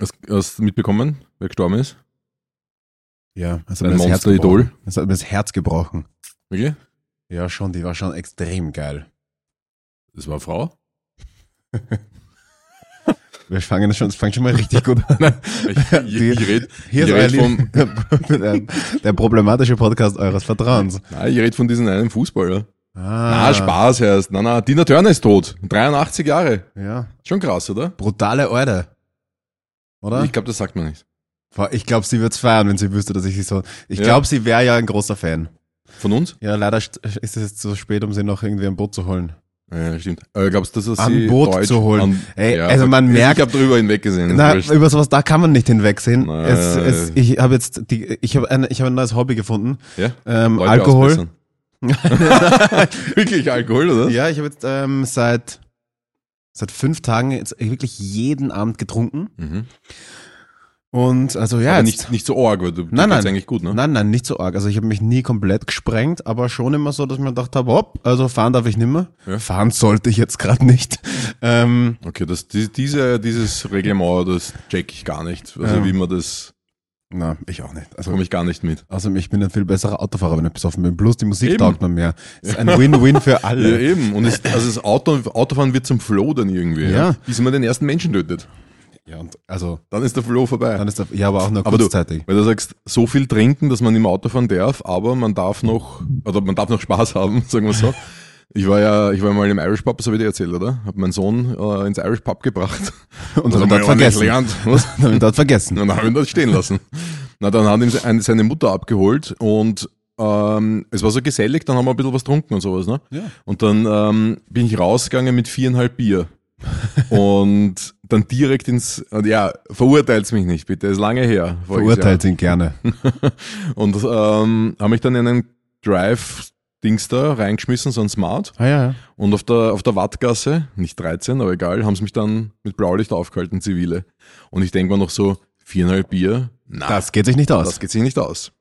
Hast hast du mitbekommen, wer gestorben ist? Ja, das das Herz Monster-Idol? gebrochen. Das hat mir das Herz gebrochen. Wirklich? Ja, schon, die war schon extrem geil. Das war eine Frau? Wir fangen schon, es fängt schon mal richtig gut an. Ich, ich, ich rede Hier ich ist red vom, der, der problematische Podcast eures Vertrauens. nein, ich red von diesem einen Fußballer. Ah, Na, Spaß heißt. Na, na, Tina Turner ist tot. 83 Jahre. Ja, Schon krass, oder? brutale Eure. Oder? Ich glaube, das sagt man nicht. Ich glaube, sie wird's feiern, wenn sie wüsste, dass ich sie so. Ich Ja. glaube, sie wäre ja ein großer Fan. Von uns? Ja, leider st- ist es jetzt zu spät, um sie noch irgendwie ein Boot zu holen. Ja, stimmt. Aber glaubst du, dass An Boot Deutsch zu holen. An, Ey, also man ich merkt- Ich habe drüber hinweggesehen. Na, über sowas da kann man nicht hinwegsehen. Na, es, ja, es, ja. ich habe jetzt die, ich habe ein, ich habe ein neues Hobby gefunden. ja? Ähm, Alkohol. Wirklich Alkohol, oder? Ja, ich habe jetzt ähm, seit seit fünf Tagen jetzt wirklich jeden Abend getrunken. Mhm. Und also ja, aber jetzt, nicht, nicht so arg, weil du Nein, nein. eigentlich gut, ne? nein, nein, nicht so arg. Also ich habe mich nie komplett gesprengt, aber schon immer so, dass ich mir gedacht habe, hopp, also fahren darf ich nimmer. Ja. Fahren sollte ich jetzt gerade nicht. Ähm, Okay, das, die, diese, dieses Reglement, das check ich gar nicht. Also Ja. wie man das, na, ich auch nicht. Also komme ich gar nicht mit. Außerdem, ich bin ein viel besserer Autofahrer, wenn ich besoffen bin. Plus die Musik Eben. taugt mir mehr. Ist ein Win-Win für Ja, alle. eben. Und es, also das Auto, Autofahren wird zum Flow dann irgendwie. Ja. Bis man den ersten Menschen tötet. Ja, und also, Dann ist der Flow vorbei. dann ist der, ja, aber auch nur Aber du- kurzzeitig. Weil du sagst, so viel trinken, dass man im Auto fahren darf, aber man darf noch, oder man darf noch Spaß haben, sagen wir so. Ich war ja, ich war mal im Irish Pub, das habe ich dir erzählt, oder? Hab meinen Sohn äh, ins Irish Pub gebracht. Und dann dort vergessen. gelernt. Was? Dann hab ich dort vergessen. Und dann habe ich ihn dort stehen lassen. Na, dann hat ihm se- seine Mutter abgeholt und ähm, es war so gesellig, dann haben wir ein bisschen was getrunken und sowas, ne? Ja. Und dann ähm, bin ich rausgegangen mit viereinhalb Bier. und dann direkt ins, ja, verurteilt's mich nicht, bitte, ist lange her. Verurteilt ihn gerne. Und ähm, habe mich dann in einen Drive-Dings da reingeschmissen, so ein Smart. Ah, ja, ja. Und auf der, auf der Wattgasse, nicht 13, aber egal, haben sie mich dann mit Blaulicht aufgehalten, zivile. Und ich denke mir noch so, viereinhalb Bier, na, Das geht sich nicht aus. das geht sich nicht aus.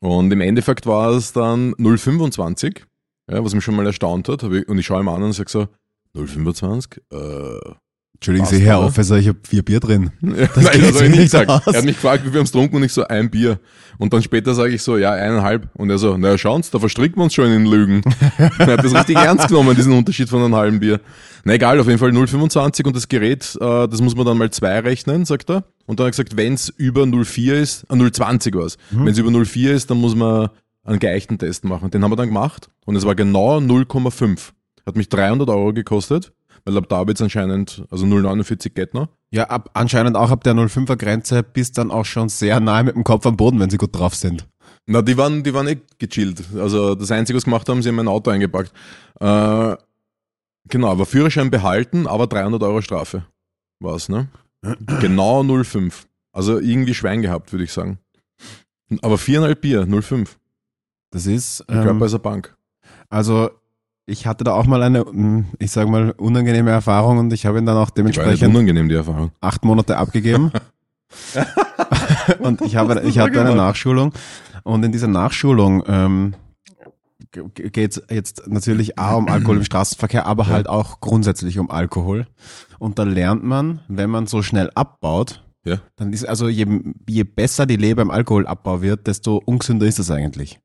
Und im Endeffekt war es dann 0,25, ja, was mich schon mal erstaunt hat. Ich- Und ich schaue ihm an und sage so, 0,25? Äh, Entschuldigen Passt, Sie, Herr? Officer, ich habe vier Bier drin. Das nein, das habe ich nicht gesagt. Er hat mich gefragt, wie wir haben es getrunken und ich so, ein Bier. Und dann später sage ich so, ja, eineinhalb. Und er so, naja, schauen Sie, da verstricken wir uns schon in den Lügen. er hat das richtig ernst genommen, diesen Unterschied von einem halben Bier. Na egal, auf jeden Fall 0,25 und das Gerät, äh, das muss man dann mal zwei rechnen, sagt er. Und dann hat er gesagt, wenn es über 0,4 ist, äh, 0,20 war es. Mhm. Wenn es über 0,4 ist, dann muss man einen geeichten Test machen. Den haben wir dann gemacht und es war genau 0,5. Hat mich 300 Euro gekostet, weil ab da ich jetzt anscheinend, also 0,49 geht noch. Ja, ab, anscheinend auch ab der 05er Grenze bis dann auch schon sehr nahe mit dem Kopf am Boden, wenn sie gut drauf sind. Na, die waren, die waren eh gechillt. Also das Einzige, was gemacht haben, sie haben mein Auto eingepackt. Äh, genau, aber Führerschein behalten, aber 300 Euro Strafe war's, ne? Genau 0,5. Also irgendwie Schwein gehabt, würde ich sagen. Aber viereinhalb Bier, 0,5. Das ist, Körper ähm, ist eine Bank. also ich hatte da auch mal eine, mm, ich sag mal, unangenehme Erfahrung und ich habe ihn dann auch dementsprechend unangenehm, die Erfahrung. acht Monate abgegeben. und ich habe, ich hatte eine Nachschulung und in dieser Nachschulung ähm, geht es jetzt natürlich auch um Alkohol im Straßenverkehr, aber Ja. halt auch grundsätzlich um Alkohol. Und da lernt man, wenn man so schnell abbaut, Ja. dann ist also je, je besser die Leber im Alkoholabbau wird, desto ungesünder ist es eigentlich.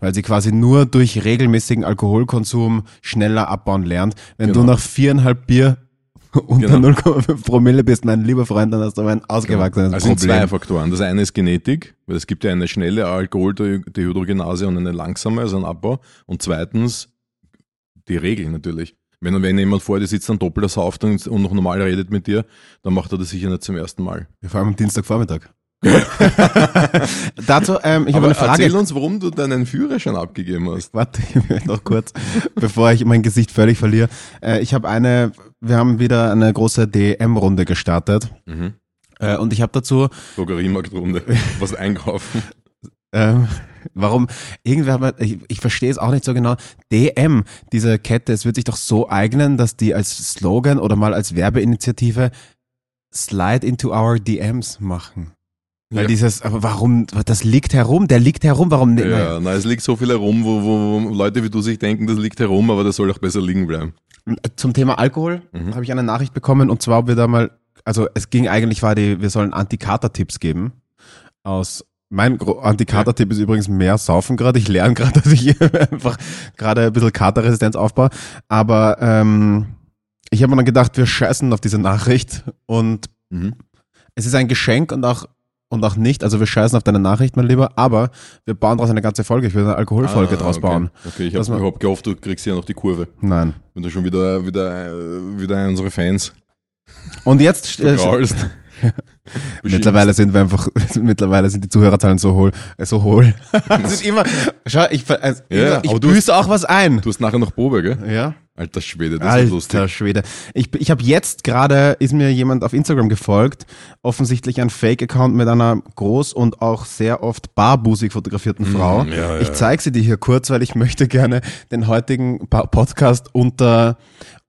Weil sie quasi nur durch regelmäßigen Alkoholkonsum schneller abbauen lernt. Wenn Genau. du nach viereinhalb Bier unter Genau. 0,5 Promille bist, mein lieber Freund, dann hast du ein ausgewachsenes Also sind zwei Problem. Faktoren. Das eine ist Genetik, weil es gibt ja eine schnelle Alkoholdehydrogenase und eine langsame, also ein Abbau. Und zweitens die Regeln natürlich. Wenn, wenn jemand vor dir sitzt, dann doppelt sauft und, und noch normal redet mit dir, dann macht er das sicher nicht zum ersten Mal. Vor allem am Dienstagvormittag. Dazu, ähm, ich habe Aber eine Frage. erzähl uns, warum du deinen Führerschein abgegeben hast. Warte, ich noch kurz, bevor ich mein Gesicht völlig verliere. Äh, ich habe eine, wir haben wieder eine große DM-Runde gestartet. Mhm. Äh, und ich habe dazu, Drogeriemarktrunde. Was einkaufen. ähm, warum, irgendwer hat, ich, ich verstehe es auch nicht so genau. DM, diese Kette, es wird sich doch so eignen, dass die als Slogan oder mal als Werbeinitiative Slide into our DMs machen. Weil Ja. dieses, aber warum, das liegt herum, der liegt herum, warum nicht? Ja, na, es liegt so viel herum, wo, wo, wo Leute wie du sich denken, das liegt herum, aber das soll auch besser liegen bleiben. Zum Thema Alkohol Mhm. habe ich eine Nachricht bekommen und zwar, ob wir da mal also es ging eigentlich, war die, wir sollen Anti-Kater-Tipps geben. Aus, mein Anti-Kater-Tipp ist übrigens mehr saufen gerade. Ich lerne gerade, dass ich einfach gerade ein bisschen Katerresistenz aufbaue. Aber ähm, ich habe mir dann gedacht, wir scheißen auf diese Nachricht und Mhm. es ist ein Geschenk und auch und auch nicht. Also wir scheißen auf deine Nachricht, mein Lieber, aber wir bauen daraus eine ganze Folge. Ich will eine Alkoholfolge Ah, draus okay. bauen. Okay, ich habe hab gehofft, du kriegst ja noch die Kurve. Nein. Wenn du schon wieder, wieder, äh, wieder unsere Fans Und jetzt äh, vergraulst. mittlerweile sind wir einfach mittlerweile sind die Zuhörerzahlen so hohl, äh, so hohl. Es sind immer schau, ich also, Ja, ich du büße auch was ein. Du hast nachher noch Probe, gell? Ja. Alter Schwede, das ist lustig. Alter Schwede. Ich, ich habe jetzt gerade, ist mir jemand auf Instagram gefolgt, offensichtlich ein Fake-Account mit einer groß und auch sehr oft barbusig fotografierten Frau. ja, ich ja. zeige sie dir hier kurz, weil ich möchte gerne den heutigen Podcast unter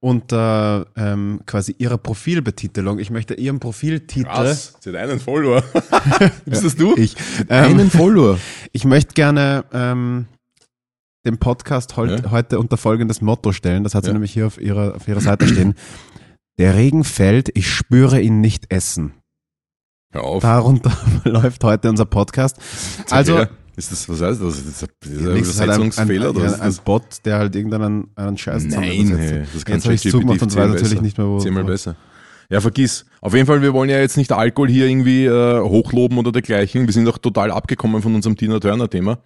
unter ähm, quasi ihrer Profilbetitelung. Ich möchte ihren Profiltitel. Krass, sie hat einen Follower. Bist das du? Ich, ähm, einen Follower. ich möchte gerne ähm, den Podcast heut, Ja. heute unter folgendes Motto stellen. Das hat sie Ja. nämlich hier auf ihrer, auf ihrer Seite stehen. Der Regen fällt, ich spüre ihn nicht essen. Hör auf. Darunter läuft heute unser Podcast. Also, Ja, ist das, was heißt das? Ist das ein ist das ist halt ein, ein, oder ein, ein? Bot, der halt irgendeinen einen Scheiß Nein, hey, das kann Jetzt habe ich ChatGPT zugemacht und weiß zehnmal natürlich nicht mehr, wo. Zehnmal besser. Ja, vergiss. Auf jeden Fall, wir wollen ja jetzt nicht Alkohol hier irgendwie äh, hochloben oder dergleichen. Wir sind auch total abgekommen von unserem Tina Turner-Thema.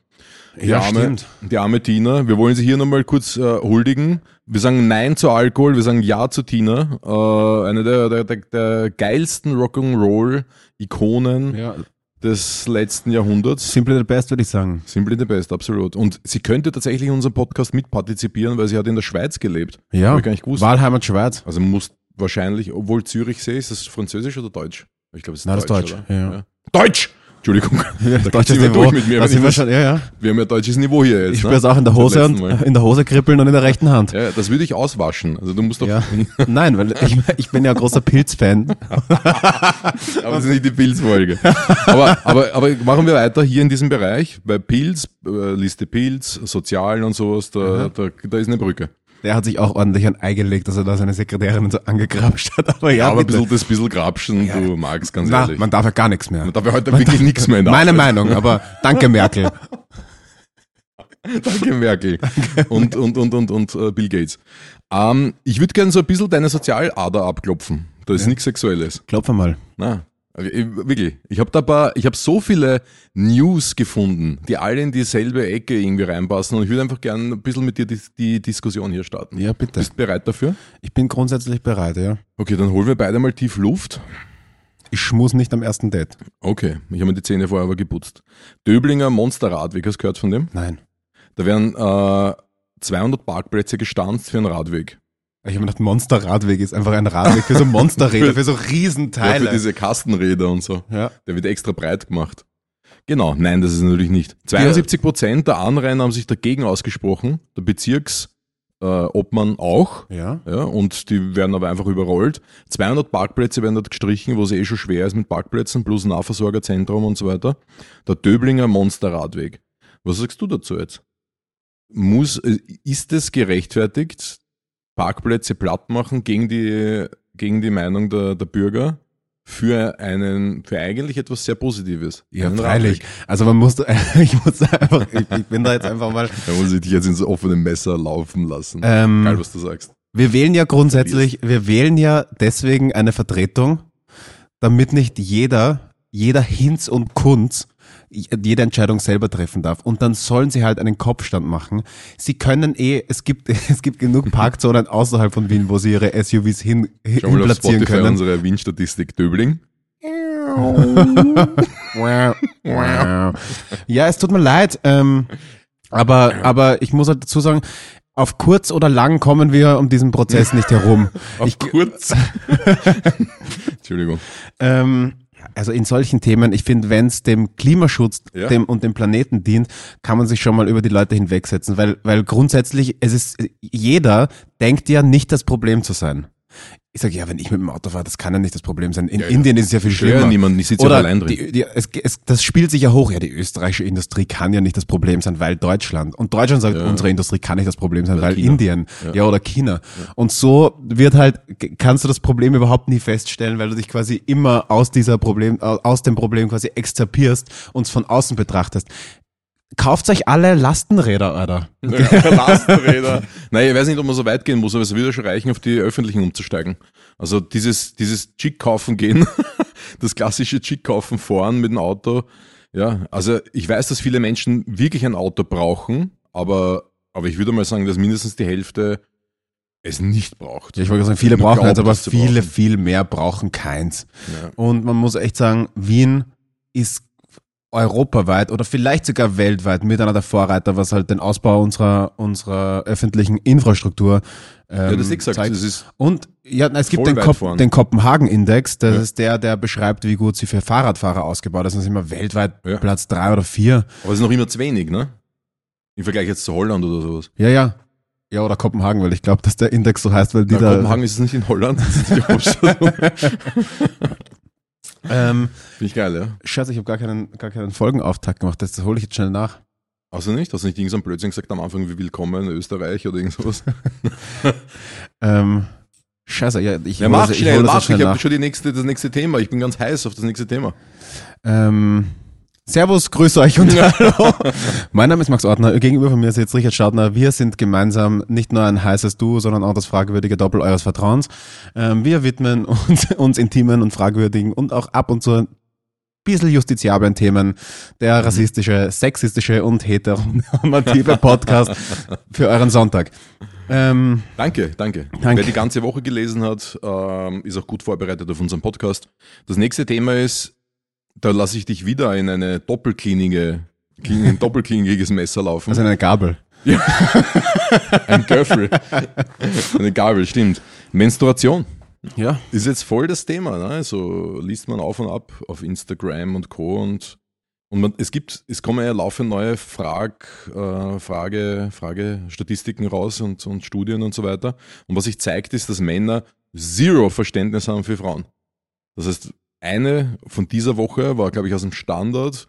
Die, Ja, arme, stimmt. die arme Tina. Wir wollen sie hier nochmal kurz äh, huldigen. Wir sagen Nein zu Alkohol, wir sagen Ja zu Tina. Äh, eine der, der, der, der geilsten Rock'n'Roll-Ikonen Ja, des letzten Jahrhunderts. simply the best, würde ich sagen. Simply the best, absolut. Und sie könnte tatsächlich in unserem Podcast mitpartizipieren, weil sie hat in der Schweiz gelebt. Ja, Hab ich gar nicht gewusst. Wahlheimat Schweiz. Also muss wahrscheinlich, obwohl Zürichsee, ist das Französisch oder Deutsch? Ich glaube, es ist Nein, das Deutsch. ist Deutsch, ja, ja. Deutsch! Entschuldigung. Ja, da deutsches Niveau. durch mit mir. Da wenn sind ich wir das- schon, ja, ja. wir haben ja deutsches Niveau hier jetzt. Ich ne? spüre es auch in der Hose und in der Hose kribbeln und in der rechten Hand. Ja, das würde ich auswaschen. Also du musst doch, Ja. Nein, weil ich, ich bin ja ein großer Pilz-Fan. aber das ist nicht die Pilzfolge. aber, aber, aber machen wir weiter hier in diesem Bereich. Bei Pilz, äh, Liste Pilz, Sozialen und sowas, da, da, da ist eine Brücke. Der hat sich auch ordentlich ein Ei gelegt, dass er da seine Sekretärin so angegrapscht hat. Aber ja, Ja, aber ein bitte. bisschen, das bisschen Grapschen, du magst ganz Na, ehrlich. man darf ja gar nichts mehr. Man darf ja heute wirklich nichts mehr in der Meine Arbeit. Meinung, aber danke Merkel. Danke, Merkel. Und, und, und, und, und äh, Bill Gates. Ähm, ich würde gerne so ein bisschen deine Sozialader abklopfen. Da ist nichts Sexuelles. Klopf mal. Na, wirklich. Ich habe da paar, ich habe so viele News gefunden, die alle in dieselbe Ecke irgendwie reinpassen und ich würde einfach gerne ein bisschen mit dir die, die Diskussion hier starten. Ja, bitte. Bist du bereit dafür? Ich bin grundsätzlich bereit, ja. Okay, dann holen wir beide mal tief Luft. Ich schmus nicht am ersten Date. Okay, ich habe mir die Zähne vorher aber geputzt. Döblinger Monsterradweg, hast du gehört von dem? Nein. Da werden äh, 200 Parkplätze gestanzt für einen Radweg. Ich habe mir gedacht, Monsterradweg ist einfach ein Radweg für so Monsterräder, für so Ja, für Riesenteile. diese Kastenräder und so. Ja. Der wird extra breit gemacht. Genau, nein, das ist natürlich nicht. 72 Prozent der Anrainer haben sich dagegen ausgesprochen, der Bezirks äh, Obmann auch. Ja. Ja, und die werden aber einfach überrollt. 200 Parkplätze werden dort gestrichen, wo es eh schon schwer ist mit Parkplätzen, plus Nahversorgerzentrum und so weiter. Der Döblinger Monsterradweg. Was sagst du dazu jetzt? Muss, äh, ist es gerechtfertigt, Parkplätze platt machen gegen die, gegen die Meinung der, der Bürger für einen, für eigentlich etwas sehr Positives? Ja, Einen freilich. Radweg. Also man muss, ich muss einfach, ich, ich bin da jetzt einfach mal. Da muss ich dich jetzt ins offene Messer laufen lassen. Ähm, Geil, was du sagst. Wir wählen ja grundsätzlich, wir wählen ja deswegen eine Vertretung, damit nicht jeder, jeder Hinz und Kunz jede Entscheidung selber treffen darf. Und dann sollen sie halt einen Kopfstand machen. Sie können eh, es gibt, es gibt genug Parkzonen außerhalb von Wien, wo sie ihre SUVs hin, hin Schau mal auf platzieren Spotify können. unsere Windstatistik Döbling. Ja, es tut mir leid, ähm, aber, aber ich muss halt dazu sagen, auf kurz oder lang kommen wir um diesen Prozess nicht herum. Auf kurz. Entschuldigung. Ähm, also in solchen Themen, ich finde, wenn es dem Klimaschutz Ja. dem, und dem Planeten dient, kann man sich schon mal über die Leute hinwegsetzen, weil, weil grundsätzlich, es ist, jeder denkt ja nicht das Problem zu sein. Ich sage, ja, wenn ich mit dem Auto fahre, das kann ja nicht das Problem sein. In Ja, ja. Indien ist es ja viel schlimmer. niemanden, ich sitze ja Oder allein drin. Die, die, es, es, das spielt sich ja hoch. Ja, die österreichische Industrie kann ja nicht das Problem sein, weil Deutschland. Und Deutschland sagt, Ja. unsere Industrie kann nicht das Problem sein, Oder weil China. Indien. Ja. Ja. oder China. Und so wird halt, kannst du das Problem überhaupt nie feststellen, weil du dich quasi immer aus dieser Problem, aus dem Problem quasi exzerpierst und es von außen betrachtest. Kauft euch alle Lastenräder, Alter. Ja, Lastenräder. Nein, ich weiß nicht, ob man so weit gehen muss, aber es würde schon reichen, auf die öffentlichen umzusteigen. Also dieses, dieses Chick kaufen gehen, das klassische Chick kaufen fahren mit dem Auto. Ja, also ich weiß, dass viele Menschen wirklich ein Auto brauchen, aber, aber ich würde mal sagen, dass mindestens die Hälfte es nicht braucht. Ja, ich wollte sagen, viele brauchen eins, glauben, aber viele, brauchen. viel mehr brauchen keins. Ja. Und man muss echt sagen, Wien ist europaweit oder vielleicht sogar weltweit mit einer der Vorreiter, was halt den Ausbau unserer, unserer öffentlichen Infrastruktur ähm, Ja, das ist gesagt, zeigt. das ist Und ja, es gibt den, Kop den Kopenhagen-Index, das Ja. ist der, der beschreibt, wie gut sie für Fahrradfahrer ausgebaut ist. Das sind immer weltweit Ja. Platz drei oder vier. aber es ist noch immer zu wenig, ne? Im Vergleich jetzt zu Holland oder sowas. Ja, ja. Ja, oder Kopenhagen, weil ich glaube, dass der Index so heißt, weil die Na, da. Kopenhagen ist es nicht in Holland, das ist die Hauptstadt. Ähm, Finde ich geil, ja. Schatz, ich habe gar keinen, gar keinen Folgenauftakt gemacht. Das, das hole ich jetzt schnell nach. Hast du nicht? Hast du nicht irgendein Blödsinn gesagt am Anfang, wie willkommen in Österreich oder irgend sowas? Ähm, scheiße, ja, ich Ja, mach das- schnell, das mach. schnell Ich habe schon die nächste, das nächste Thema. Ich bin ganz heiß auf das nächste Thema. Ähm, servus, grüße euch und hallo. mein Name ist Max Ortner. Gegenüber von mir ist jetzt Richard Staudner. Wir sind gemeinsam nicht nur ein heißes Du, sondern auch das fragwürdige Doppel eures Vertrauens. Ähm, wir widmen uns, uns intimen und fragwürdigen und auch ab und zu ein bisschen justiziablen Themen. Der rassistische, sexistische und heteronormative Podcast für euren Sonntag. Ähm, Danke, danke, Danke. Wer die ganze Woche gelesen hat, ähm, ist auch gut vorbereitet auf unseren Podcast. Das nächste Thema ist, da lasse ich dich wieder in eine doppelklinige, in ein doppelkliniges Messer laufen. also eine Gabel. ein Göffel. eine Gabel, stimmt. Menstruation. Ja. Ist jetzt voll das Thema, ne? So liest man auf und ab auf Instagram und Co. Und, und man, es gibt, es kommen ja laufend neue Frag, äh, Frage, Fragestatistiken raus und, und Studien und so weiter. Und was sich zeigt, ist, dass Männer zero Verständnis haben für Frauen. Das heißt, eine von dieser Woche war, glaube ich, aus dem Standard,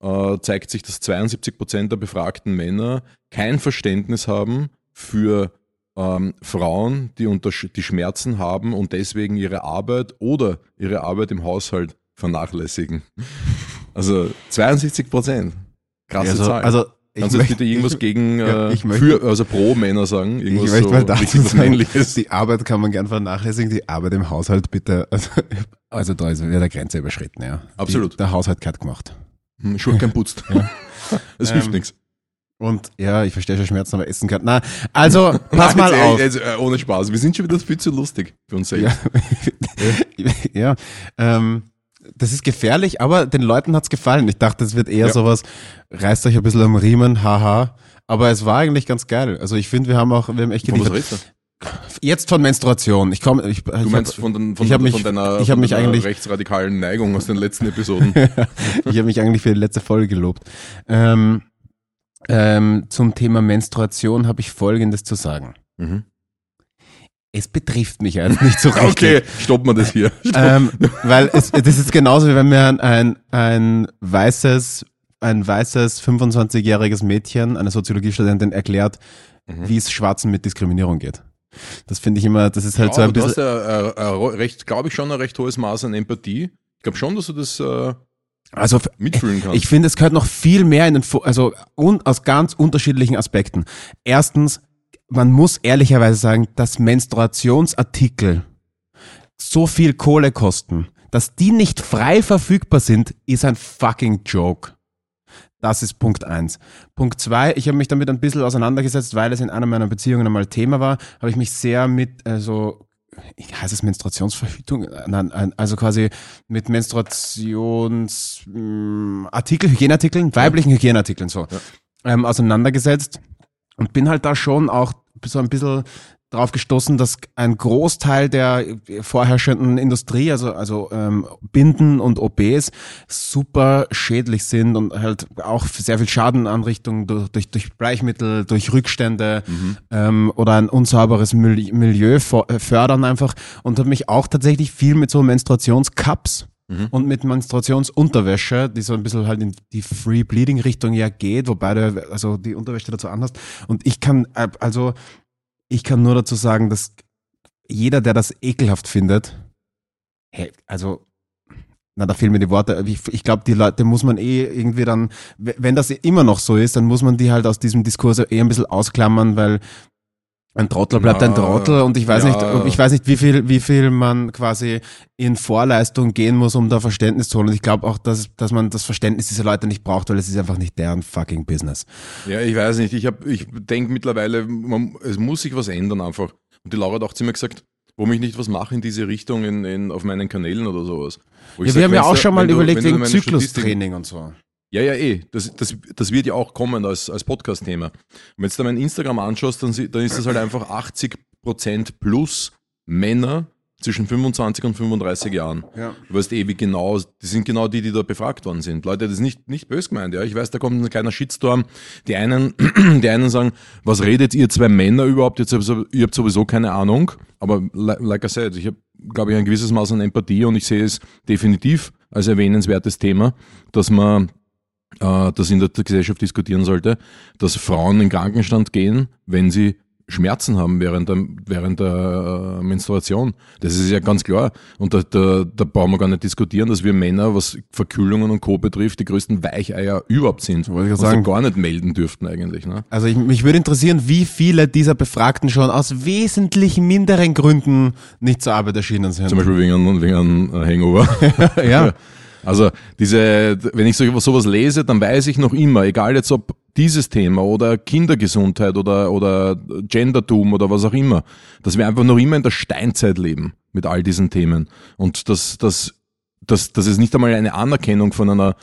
äh, zeigt sich, dass 72 Prozent der befragten Männer kein Verständnis haben für ähm, Frauen, die, unter, die Schmerzen haben und deswegen ihre Arbeit oder ihre Arbeit im Haushalt vernachlässigen. Also 72 Prozent. Krasse Also, Zahl. also Kannst du jetzt möchte- bitte irgendwas ich- gegen, ja, äh, ich möchte- für, also pro Männer sagen? Ich Irgendwas möchte so mal dazu sagen, die Arbeit kann man gern vernachlässigen, die Arbeit im Haushalt bitte, also, also da ist wieder der Grenze überschritten, ja. Absolut. Die, der Haushalt gehört gemacht. Hm, Schurken putzt. Es hilft Ähm, nichts. Und ja, ich verstehe schon Schmerzen, aber essen kann. Na, also, pass mal Nein, auf. jetzt, äh, ohne Spaß. Wir sind schon wieder viel zu lustig für uns selbst. Ja, ja ähm, das ist gefährlich, aber den Leuten hat's gefallen. Ich dachte, es wird eher Ja. sowas, reißt euch ein bisschen am Riemen, haha. Aber es war eigentlich ganz geil. Also ich finde, wir haben auch, wir haben echt geliefert. Jetzt von Menstruation. Ich komme, ich, Du ich meinst hab, von, den, von, ich hab mich- von deiner, ich hab von mich deiner eigentlich- rechtsradikalen Neigung aus den letzten Episoden. ich habe mich eigentlich für die letzte Folge gelobt. Ähm, ähm, zum Thema Menstruation habe ich Folgendes zu sagen. mhm. Es betrifft mich jetzt nicht so richtig. Okay, stoppen wir das hier. Ähm, weil es, das ist genauso, wie wenn mir ein, ein, ein weißes, ein weißes 25-jähriges Mädchen, eine Soziologiestudentin, erklärt, Mhm. wie es Schwarzen mit Diskriminierung geht. Das finde ich immer, das ist halt Ja, so ein aber du bisschen. hast ja äh, recht, glaube ich, schon ein recht hohes Maß an Empathie. Ich glaube schon, dass du das äh, Also mitfühlen kannst. Ich finde, es gehört noch viel mehr in den, also un, aus ganz unterschiedlichen Aspekten. Erstens, man muss ehrlicherweise sagen, dass Menstruationsartikel so viel Kohle kosten, dass die nicht frei verfügbar sind, ist ein fucking Joke. Das ist Punkt eins. Punkt zwei, ich habe mich damit ein bisschen auseinandergesetzt, weil es in einer meiner Beziehungen einmal Thema war, habe ich mich sehr mit, also, heißt es Menstruationsverhütung? Nein, ein- also quasi mit Menstruationsartikel, Hygieneartikeln, weiblichen Hygieneartikeln so, ähm, auseinandergesetzt und bin halt da schon auch so ein bisschen darauf gestoßen, dass ein Großteil der vorherrschenden Industrie, also, also ähm, Binden und OBs, super schädlich sind und halt auch sehr viel Schadenanrichtung durch, durch, durch Bleichmittel, durch Rückstände Mhm. ähm, oder ein unsauberes Mil Milieu äh, fördern einfach und habe mich auch tatsächlich viel mit so Menstruationscups Mhm. und mit Menstruationsunterwäsche, die so ein bisschen halt in die Free Bleeding Richtung ja geht, wobei du also die Unterwäsche dazu anhast. Und ich kann, äh, also ich kann nur dazu sagen, dass jeder, der das ekelhaft findet, hey, also na, da fehlen mir die Worte. Ich, ich glaube, die Leute muss man eh irgendwie dann, wenn das immer noch so ist, dann muss man die halt aus diesem Diskurs eh ein bisschen ausklammern, weil ein Trottel bleibt ein Na, Trottel und ich weiß ja. nicht, ich weiß nicht, wie viel, wie viel man quasi in Vorleistung gehen muss, um da Verständnis zu holen. Und ich glaube auch, dass, dass man das Verständnis dieser Leute nicht braucht, weil es ist einfach nicht deren fucking Business. Ja, ich weiß nicht. Ich, hab- ich denke mittlerweile, man, es muss sich was ändern einfach. Und die Laura hat auch zu mir gesagt, warum ich nicht was mache in diese Richtung in, in, auf meinen Kanälen oder sowas. Wo Ja, sag, wir haben ja auch schon mal du- überlegt wegen Zyklustraining und so. Ja, ja, eh. Das, das, das wird ja auch kommen als, als Podcast-Thema. Und wenn du da mein Instagram anschaust, dann, dann ist das halt einfach 80% plus Männer zwischen 25 und 35 Jahren. Ja. Du weißt eh, wie genau, die sind genau die, die da befragt worden sind. Leute, das ist nicht, nicht böse gemeint, ja. Ich weiß, da kommt ein kleiner Shitstorm. Die einen, die einen sagen, was redet ihr zwei Männer überhaupt? Jetzt, ihr habt sowieso keine Ahnung. Aber li- like I said, ich habe, glaube ich, ein gewisses Maß an Empathie und ich sehe es definitiv als erwähnenswertes Thema, dass man äh, das in der Gesellschaft diskutieren sollte, dass Frauen in Krankenstand gehen, wenn sie Schmerzen haben während der, während der äh, Menstruation. Das ist ja ganz klar. Und da, da, da brauchen wir gar nicht diskutieren, dass wir Männer, was Verkühlungen und Co. betrifft, die größten Weicheier überhaupt sind. Wollte ich was sagen. gar nicht melden dürften eigentlich. Ne? Also ich, mich würde interessieren, wie viele dieser Befragten schon aus wesentlich minderen Gründen nicht zur Arbeit erschienen sind. Zum Beispiel wegen einem, wegen einem Hangover. ja. Also diese, wenn ich so, sowas lese, dann weiß ich noch immer, egal jetzt ob dieses Thema oder Kindergesundheit oder, oder Gendertum oder was auch immer, dass wir einfach noch immer in der Steinzeit leben mit all diesen Themen. Und dass, dass, dass, dass es nicht einmal eine Anerkennung von einer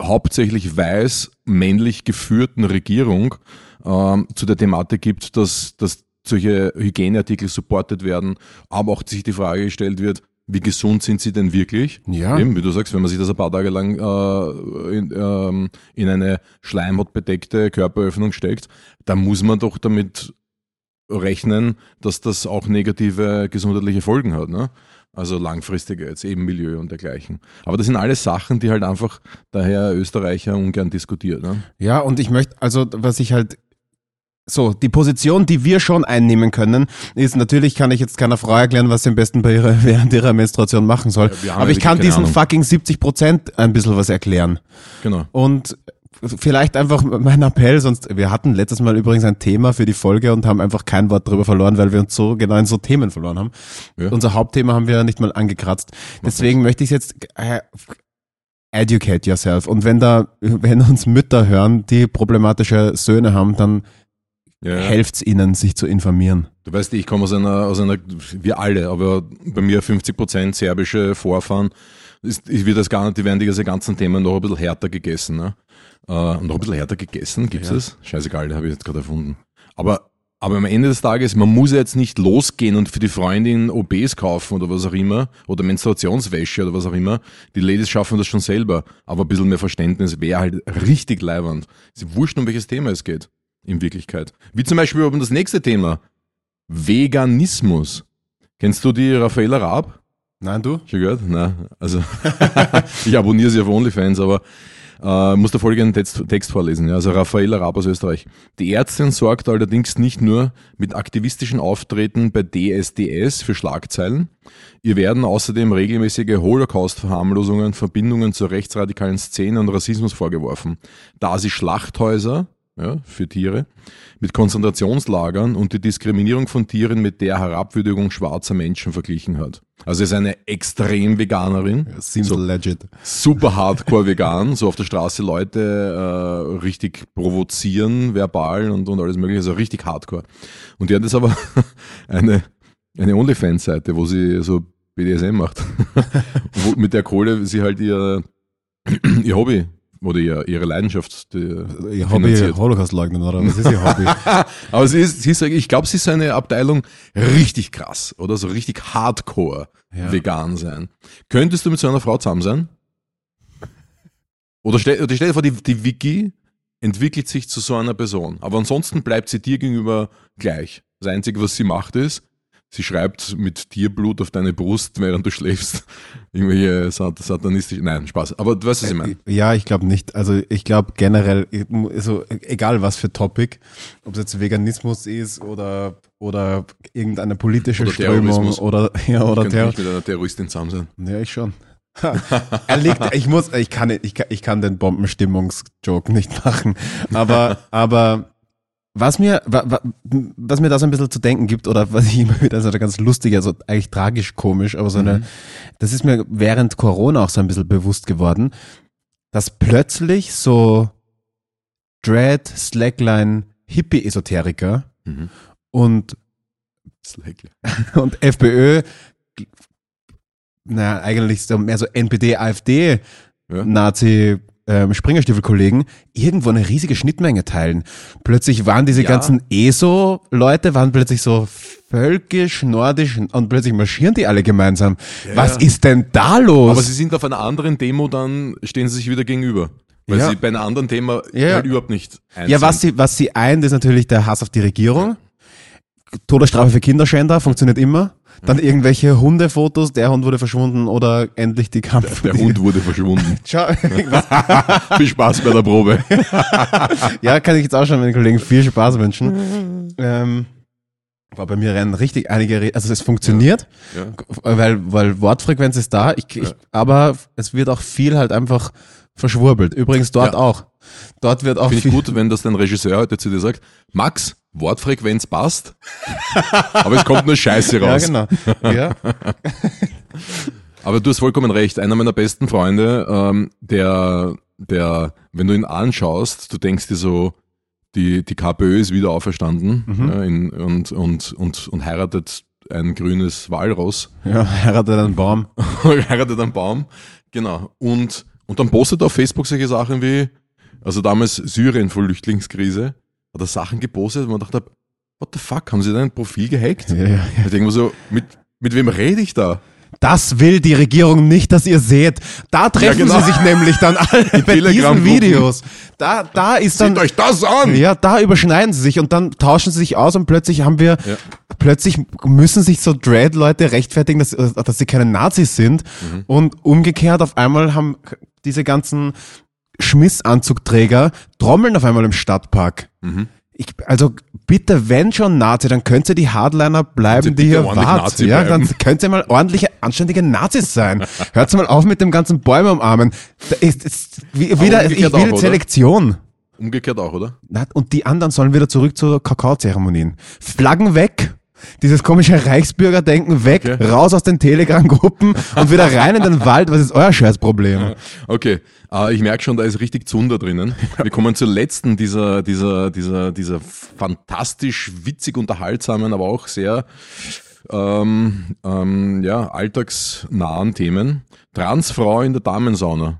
hauptsächlich weiß männlich geführten Regierung ähm, zu der Thematik gibt, dass, dass solche Hygieneartikel supportet werden, aber auch sich die Frage gestellt wird, wie gesund sind sie denn wirklich? Ja. Eben, wie du sagst, wenn man sich das ein paar Tage lang äh, in, ähm, in eine schleimhautbedeckte Körperöffnung steckt, dann muss man doch damit rechnen, dass das auch negative gesundheitliche Folgen hat. Ne? Also langfristige jetzt eben Milieu und dergleichen. Aber das sind alles Sachen, die halt einfach der Herr Österreicher ungern diskutiert. Ne? Ja, und ich möchte, also was ich halt so, die Position, die wir schon einnehmen können, ist natürlich kann ich jetzt keiner Frau erklären, was sie am besten bei ihrer, während ihrer Menstruation machen soll. Ja, Aber ich kann diesen Ahnung. fucking 70 Prozent ein bisschen was erklären. Genau. Und vielleicht einfach mein Appell, sonst, wir hatten letztes Mal übrigens ein Thema für die Folge und haben einfach kein Wort darüber verloren, weil wir uns so genau in so Themen verloren haben. Ja. Unser Hauptthema haben wir nicht mal angekratzt. Deswegen möchte ich jetzt äh, educate yourself. Und wenn da, wenn uns Mütter hören, die problematische Söhne haben, dann Ja, helft's ihnen, sich zu informieren. Du weißt, ich komme aus einer, aus einer, wir alle, aber bei mir 50 Prozent serbische Vorfahren. Ist, ich wird das gar nicht, die werden diese ganzen Themen noch ein bisschen härter gegessen. Ne? Äh, noch ein bisschen härter gegessen, gibt's Ja. das? Scheißegal, das habe ich jetzt gerade erfunden. Aber, aber am Ende des Tages, man muss ja jetzt nicht losgehen und für die Freundin OBs kaufen oder was auch immer, oder Menstruationswäsche oder was auch immer. Die Ladies schaffen das schon selber, aber ein bisschen mehr Verständnis wäre halt richtig leibernd. Es ist wurscht, um welches Thema es geht, in Wirklichkeit. Wie zum Beispiel um das nächste Thema. Veganismus. Kennst du die Raffaella Raab? Nein, du? Schon gehört? Nein. Also, ich abonniere sie auf OnlyFans, aber äh, muss da folgenden Text, Text vorlesen. Ja? Also Raffaella Raab aus Österreich. Die Ärztin sorgt allerdings nicht nur mit aktivistischen Auftreten bei DSDS für Schlagzeilen. Ihr werden außerdem regelmäßige Holocaust-Verharmlosungen, Verbindungen zur rechtsradikalen Szene und Rassismus vorgeworfen, da sie Schlachthäuser ja, für Tiere mit Konzentrationslagern und die Diskriminierung von Tieren mit der Herabwürdigung schwarzer Menschen verglichen hat. Also ist eine extrem Veganerin, Seems so legit. super hardcore vegan, so auf der Straße Leute äh, richtig provozieren, verbal und, und alles mögliche, also richtig hardcore. Und die hat jetzt aber eine, eine OnlyFans-Seite, wo sie so BDSM macht. wo, mit der Kohle sie halt ihr, ihr Hobby oder ihr, ihre Leidenschaft die, Ihr Hobby finanziert. Holocaust leugnen, oder was ist Ihr Hobby? Aber sie ist, sie ist, ich glaube, sie ist eine Abteilung richtig krass oder so richtig hardcore Ja. vegan sein. Könntest du mit so einer Frau zusammen sein? Oder stell, oder stell dir vor, die, die Vicky entwickelt sich zu so einer Person. Aber ansonsten bleibt sie dir gegenüber gleich. Das Einzige, was sie macht, ist, sie schreibt mit Tierblut auf deine Brust, während du schläfst. Irgendwelche sat satanistisch. Nein, Spaß. Aber du weißt, was ich meine. Ja, ich glaube nicht. Also ich glaube generell, so egal was für Topic, ob es jetzt Veganismus ist oder oder irgendeine politische Oder Strömung oder ja oder Terror. nicht mit einer Terroristin zusammen sein. Ja, ich schon. er liegt, ich muss, ich kann, ich kann, ich kann den Bombenstimmungsjoke nicht machen. Aber, aber was mir, wa, wa, was mir da so ein bisschen zu denken gibt oder was ich immer wieder so eine ganz lustige, also eigentlich tragisch komisch, aber so eine, das ist mir während Corona auch so ein bisschen bewusst geworden, dass plötzlich so Dread, Slackline, Hippie-Esoteriker Mhm. und Slack. und FPÖ, naja, eigentlich so mehr so NPD, AfD, Ja. Nazi, ähm, Springerstiefel-Kollegen irgendwo eine riesige Schnittmenge teilen. Plötzlich waren diese Ja. ganzen ESO-Leute, waren plötzlich so völkisch, nordisch und plötzlich marschieren die alle gemeinsam. Was ja. ist denn da los? Aber sie sind auf einer anderen Demo, dann stehen sie sich wieder gegenüber. Weil Ja. sie bei einem anderen Thema Ja. halt überhaupt nicht eins ja, was sie, was sie eint, ist natürlich der Hass auf die Regierung. Todesstrafe für Kinderschänder funktioniert immer. Dann irgendwelche Hundefotos, der Hund wurde verschwunden oder endlich die Kampf. Der Hund wurde verschwunden. Was? Viel Spaß bei der Probe. Ja, kann ich jetzt auch schon meinen Kollegen viel Spaß wünschen. Ähm, war bei mir rennen richtig einige, Re also es funktioniert, Ja. weil, weil Wortfrequenz ist da, ich, ich, aber es wird auch viel halt einfach verschwurbelt. Übrigens dort Ja. auch. Dort wird auch Finde viel, ich gut, wenn das dein Regisseur heute zu dir sagt, Max, Wortfrequenz passt, aber es kommt nur Scheiße ja, raus. genau. Ja. Aber du hast vollkommen recht. Einer meiner besten Freunde, ähm, der, der, wenn du ihn anschaust, du denkst dir so, die, die KPÖ ist wieder auferstanden Mhm. ja, in, und, und, und, und heiratet ein grünes Walross. ja, heiratet einen Baum. heiratet einen Baum. Genau. Und, und dann postet er auf Facebook solche Sachen wie, also damals Syrien Flüchtlingskrise, hat er Sachen gepostet, wo man dachte, what the fuck, haben sie da ein Profil gehackt? Ja, ja. Ich denke mir so, mit, mit wem rede ich da? Das will die Regierung nicht, dass ihr seht. Da treffen genau. sie sich nämlich dann alle bei diesen. Videos. Da, da ist dann, Seht euch das an! Ja, da überschneiden sie sich und dann tauschen sie sich aus und plötzlich haben wir, Ja. plötzlich müssen sich so Dread-Leute rechtfertigen, dass, dass sie keine Nazis sind Mhm. und umgekehrt auf einmal haben diese ganzen Schmissanzugträger Trommeln auf einmal im Stadtpark. Mhm. Ich, also bitte, wenn schon Nazi, dann könnt ihr die Hardliner bleiben, die hier wart. Ja, dann könnt ihr mal ordentliche, anständige Nazis sein. Hört mal auf mit dem ganzen Bäume umarmen. Da ist, ist, wie, wieder, ich will auch? Selektion. Umgekehrt auch, oder? Na, und die anderen sollen wieder zurück zu Kakaozeremonien. Flaggen weg. Dieses komische Reichsbürgerdenken weg, Okay. raus aus den Telegram-Gruppen und wieder rein in den Wald. Was ist euer Scheißproblem? Okay, äh, ich merke schon, da ist richtig Zunder drinnen. Wir kommen zur letzten dieser, dieser, dieser, dieser fantastisch witzig unterhaltsamen, aber auch sehr ähm, ähm, ja, alltagsnahen Themen. Transfrau in der Damensauna.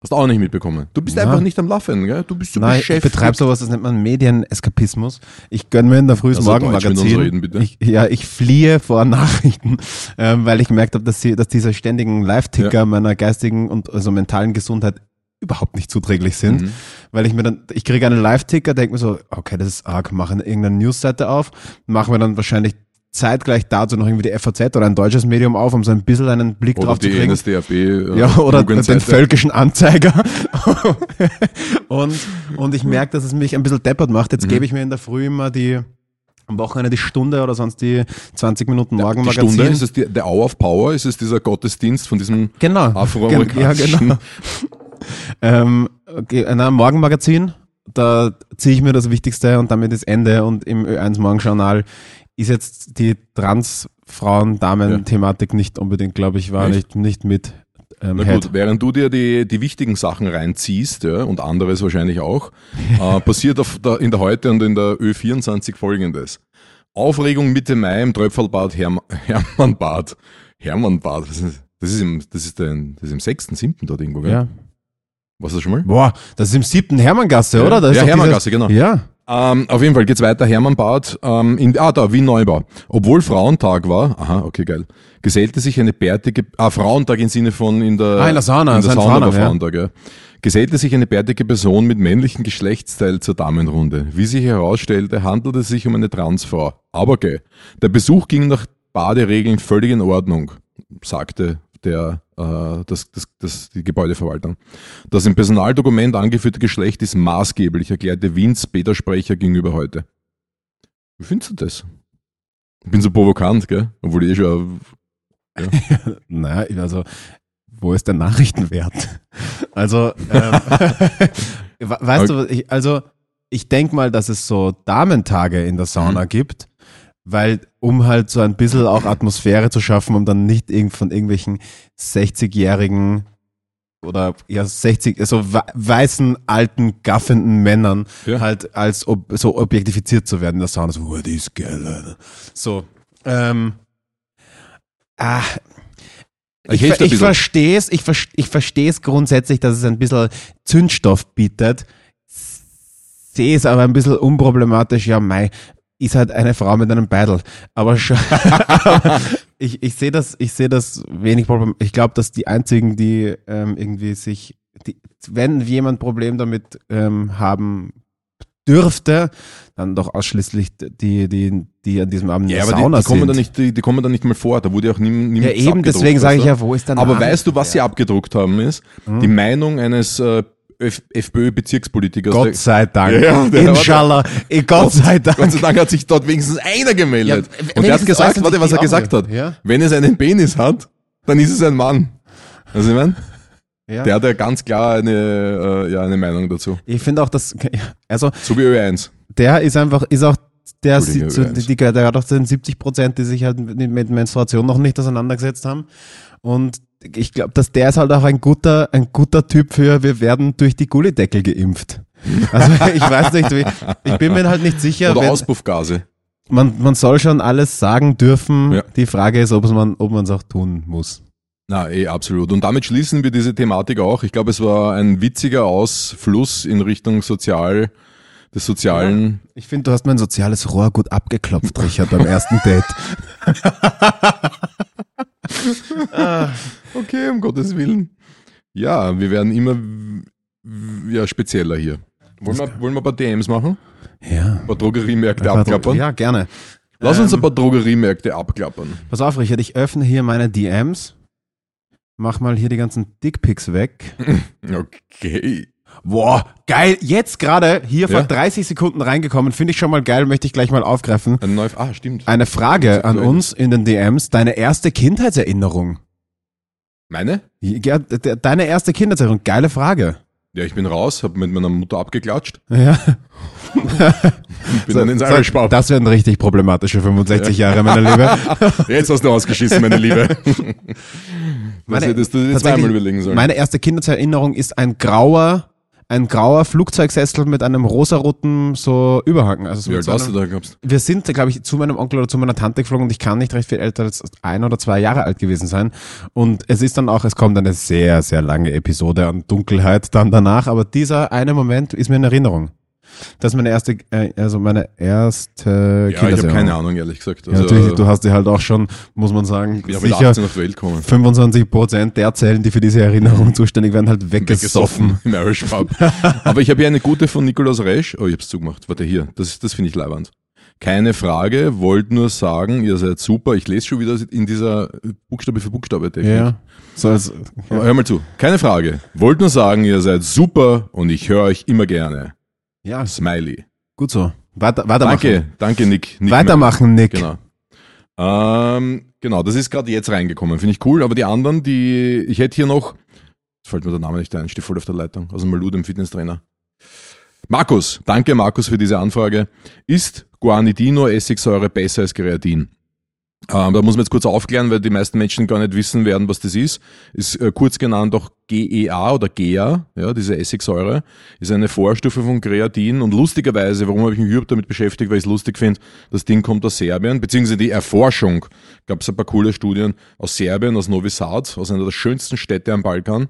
Hast du auch nicht mitbekommen. Du bist Na. einfach nicht am Laufen, gell? Du bist so Nein, ich beschäftigt. betreibe sowas, das nennt man Medieneskapismus. Ich gönn mir in der frühen Also Morgenmagazin. reden, bitte. Ich, ja, ich fliehe vor Nachrichten, ähm, weil ich gemerkt habe, dass, sie, dass diese ständigen Live-Ticker meiner geistigen und also mentalen Gesundheit überhaupt nicht zuträglich sind. Mhm. Weil ich mir dann, ich kriege einen Live-Ticker, denke mir so, okay, das ist arg, mache irgendeine Newsseite auf, mache mir dann wahrscheinlich zeitgleich dazu noch irgendwie die FAZ oder ein deutsches Medium auf, um so ein bisschen einen Blick Oder drauf zu die kriegen. NSDAP. äh, Ja, oder den völkischen Anzeiger. und, und ich merke, dass es mich ein bisschen deppert macht. Mhm. Jetzt gebe ich mir in der Früh immer die, am Wochenende die Stunde oder sonst die 20 Minuten Die Morgenmagazin. Stunde, ist es die, der Hour of Power? Ist es dieser Gottesdienst von diesem Genau. afroamerikanischen? Ja, genau. ähm, okay, na, Morgenmagazin, da ziehe ich mir das Wichtigste und damit ist Ende. Und im Ö1 Morgenjournal ist jetzt die Trans-Frauen-Damen-Thematik nicht unbedingt, glaube ich, war nicht, nicht mit ähm, Na Head. gut, während du dir die, die wichtigen Sachen reinziehst, ja, und anderes wahrscheinlich auch, äh, passiert auf der, in der Heute und in der Ö24 folgendes. Aufregung Mitte Mai im Tröpfelbad Herm Hermannbad. Hermannbad, was ist das? Das ist im, das ist, der, das ist im 6., 7. dort irgendwo, gell? Ja. Was ist das schon mal? Boah, das ist im siebten Hermanngasse, Ja. oder? Da Ja, Hermanngasse, genau. Ja. Ähm, auf jeden Fall geht's weiter. Hermann Bart, ähm, in, ah, da, Wien Neubau. Obwohl Frauentag war, aha, okay, geil, gesellte sich eine bärtige, ah, Frauentag im Sinne von in der, Ah, in der Sauna, in der sein Sauna war Frauentag, ja. Gesellte sich eine bärtige Person mit männlichem Geschlechtsteil zur Damenrunde. Wie sich herausstellte, handelte es sich um eine Transfrau. Aber okay. Der Besuch ging nach Baderegeln völlig in Ordnung, sagte der, äh, das, das, das, die Gebäudeverwaltung. Das im Personaldokument angeführte Geschlecht ist maßgeblich, erklärte Wiens Peter-Sprecher gegenüber heute. Wie findest du das? Ich bin so provokant, gell? Obwohl ich eh schon. Naja, also, wo ist der Nachrichtenwert? Also, ähm, we- weißt du, ich, also, ich denke mal, dass es so Damentage in der Sauna Mhm. gibt, weil, um halt so ein bisschen auch Atmosphäre zu schaffen, um dann nicht irgend von irgendwelchen 60-jährigen oder ja 60, so we- weißen, alten, gaffenden Männern Ja. halt als ob, so objektifiziert zu werden der Sauna. So, oh, die ist geil. Alter. So, ähm, ah, Ich ich, ich verstehe es, ich, ich verstehe es grundsätzlich, dass es ein bisschen Zündstoff bietet. Sehe es aber ein bisschen unproblematisch, ja, mei, ist halt eine Frau mit einem Beidel. Aber ich, ich sehe das, ich sehe das wenig Problem. Ich glaube, dass die einzigen, die ähm, irgendwie sich, die, wenn jemand Problem damit ähm, haben dürfte, dann doch ausschließlich die, die, die an diesem Abend in Ja, der aber die, Sauna die, kommen sind. da nicht, die, die kommen da nicht mal vor. Da wurde auch nie, niemand ja, eben, deswegen sage ich ja, wo ist der Aber weißt du, was sie abgedruckt haben, ist Hm? die Meinung eines äh, F- FPÖ-Bezirkspolitikers. Gott sei Dank. Ja, Inshallah. Eh, Gott sei Dank. Gott sei Dank hat sich dort wenigstens einer gemeldet. Ja, Und der hat gesagt, warte, was er gesagt hat. Ja. Wenn es einen Penis hat, dann ist es ein Mann. Also ich meine, Ja. der hat ja ganz klar eine, äh, ja, eine Meinung dazu. ich finde auch, dass, also So wie Ö1. der ist einfach, ist auch, der, zu, die, der gehört auch zu den 70 Prozent, die sich halt mit, mit Menstruation noch nicht auseinandergesetzt haben. Und ich glaube, dass der ist halt auch ein guter, ein guter Typ für, wir werden durch die Gullideckel geimpft. Also ich weiß nicht, wie, ich bin mir halt nicht sicher. Oder wenn- Auspuffgase. man, man soll schon alles sagen dürfen. Ja. Die Frage ist, ob man, ob man es auch tun muss. Na, eh, absolut. Und damit schließen wir diese Thematik auch. Ich glaube, es war ein witziger Ausfluss in Richtung Sozial, des Sozialen. Ich finde, du hast mein soziales Rohr gut abgeklopft, Richard, beim ersten Date. Okay, um Gottes Willen. Ja, wir werden immer ja, spezieller hier. Wollen wir, wollen wir ein paar DMs machen? Ja. Ein paar Drogeriemärkte abklappern? Ja, gerne. Lass uns Ähm, ein paar Drogeriemärkte abklappern. Pass auf, Richard, ich öffne hier meine DMs. Mach mal hier die ganzen Dickpics weg. Okay. Boah, geil. Jetzt gerade hier vor Ja. 30 Sekunden reingekommen. Finde ich schon mal geil, möchte ich gleich mal aufgreifen. Ein neu, ah, stimmt. Eine Frage an uns in den DMs. Deine erste Kindheitserinnerung. Meine? Ja, de- deine erste Kindheitserinnerung. Geile Frage. Ja, ich bin raus, habe mit meiner Mutter abgeklatscht, Ja. bin dann ins Irish Pub. Das werden richtig problematische 65 Jahre, meine Liebe. Jetzt hast du ausgeschissen, meine Liebe. Meine- hättest du dir zweimal überlegen sollen? Meine erste Kindheitserinnerung ist ein grauer, ein grauer Flugzeugsessel mit einem rosaroten so Überhang. Also so Wie alt einem, du da gehabt? wir sind, glaube ich, zu meinem Onkel oder zu meiner Tante geflogen und ich kann nicht recht viel älter als ein oder zwei Jahre alt gewesen sein. Und es ist dann auch, es kommt eine sehr, sehr lange Episode an Dunkelheit dann danach, aber dieser eine Moment ist mir in Erinnerung. Das ist meine erste, äh, also meine erste Ja, ich habe keine Ahnung, ehrlich gesagt. Ja, Also, natürlich, du hast die halt auch schon, muss man sagen, sicher 18 auf Welt gekommen. 25 Prozent der Zellen, die für diese Erinnerung zuständig werden, halt weggesoffen. im Irish Pub. Aber ich habe hier eine gute von Nikolaus Resch. Oh, ich hab's zugemacht. Warte hier. Das, das finde ich leibend. Keine Frage, wollt nur sagen, ihr seid super. Ich lese schon wieder in dieser Buchstabe für Buchstabe Technik. Ja. So als, Aber hör mal zu. Keine Frage. Wollt nur sagen, ihr seid super und ich höre euch immer gerne. Ja, Smiley. gut so. Weiter, weitermachen. Danke, danke Nick. Nick Weitermachen, Nick. Genau. Ähm, genau, das ist gerade jetzt reingekommen. Finde ich cool. Aber die anderen, die, ich hätte hier noch, jetzt fällt mir der Name nicht ein, steht voll auf der Leitung, aus dem Malu, dem Fitnesstrainer. Markus, danke Markus für diese Anfrage. Ist Guanidino Essigsäure besser als Kreatin? Ähm, da muss man jetzt kurz aufklären, weil die meisten Menschen gar nicht wissen werden, was das ist. Ist äh, kurz genannt auch GEA oder GEA, ja, diese Essigsäure, ist eine Vorstufe von Kreatin und lustigerweise, warum habe ich mich überhaupt damit beschäftigt, weil ich es lustig finde, das Ding kommt aus Serbien, beziehungsweise die Erforschung, gab es ein paar coole Studien aus Serbien, aus Novi Sad, aus einer der schönsten Städte am Balkan.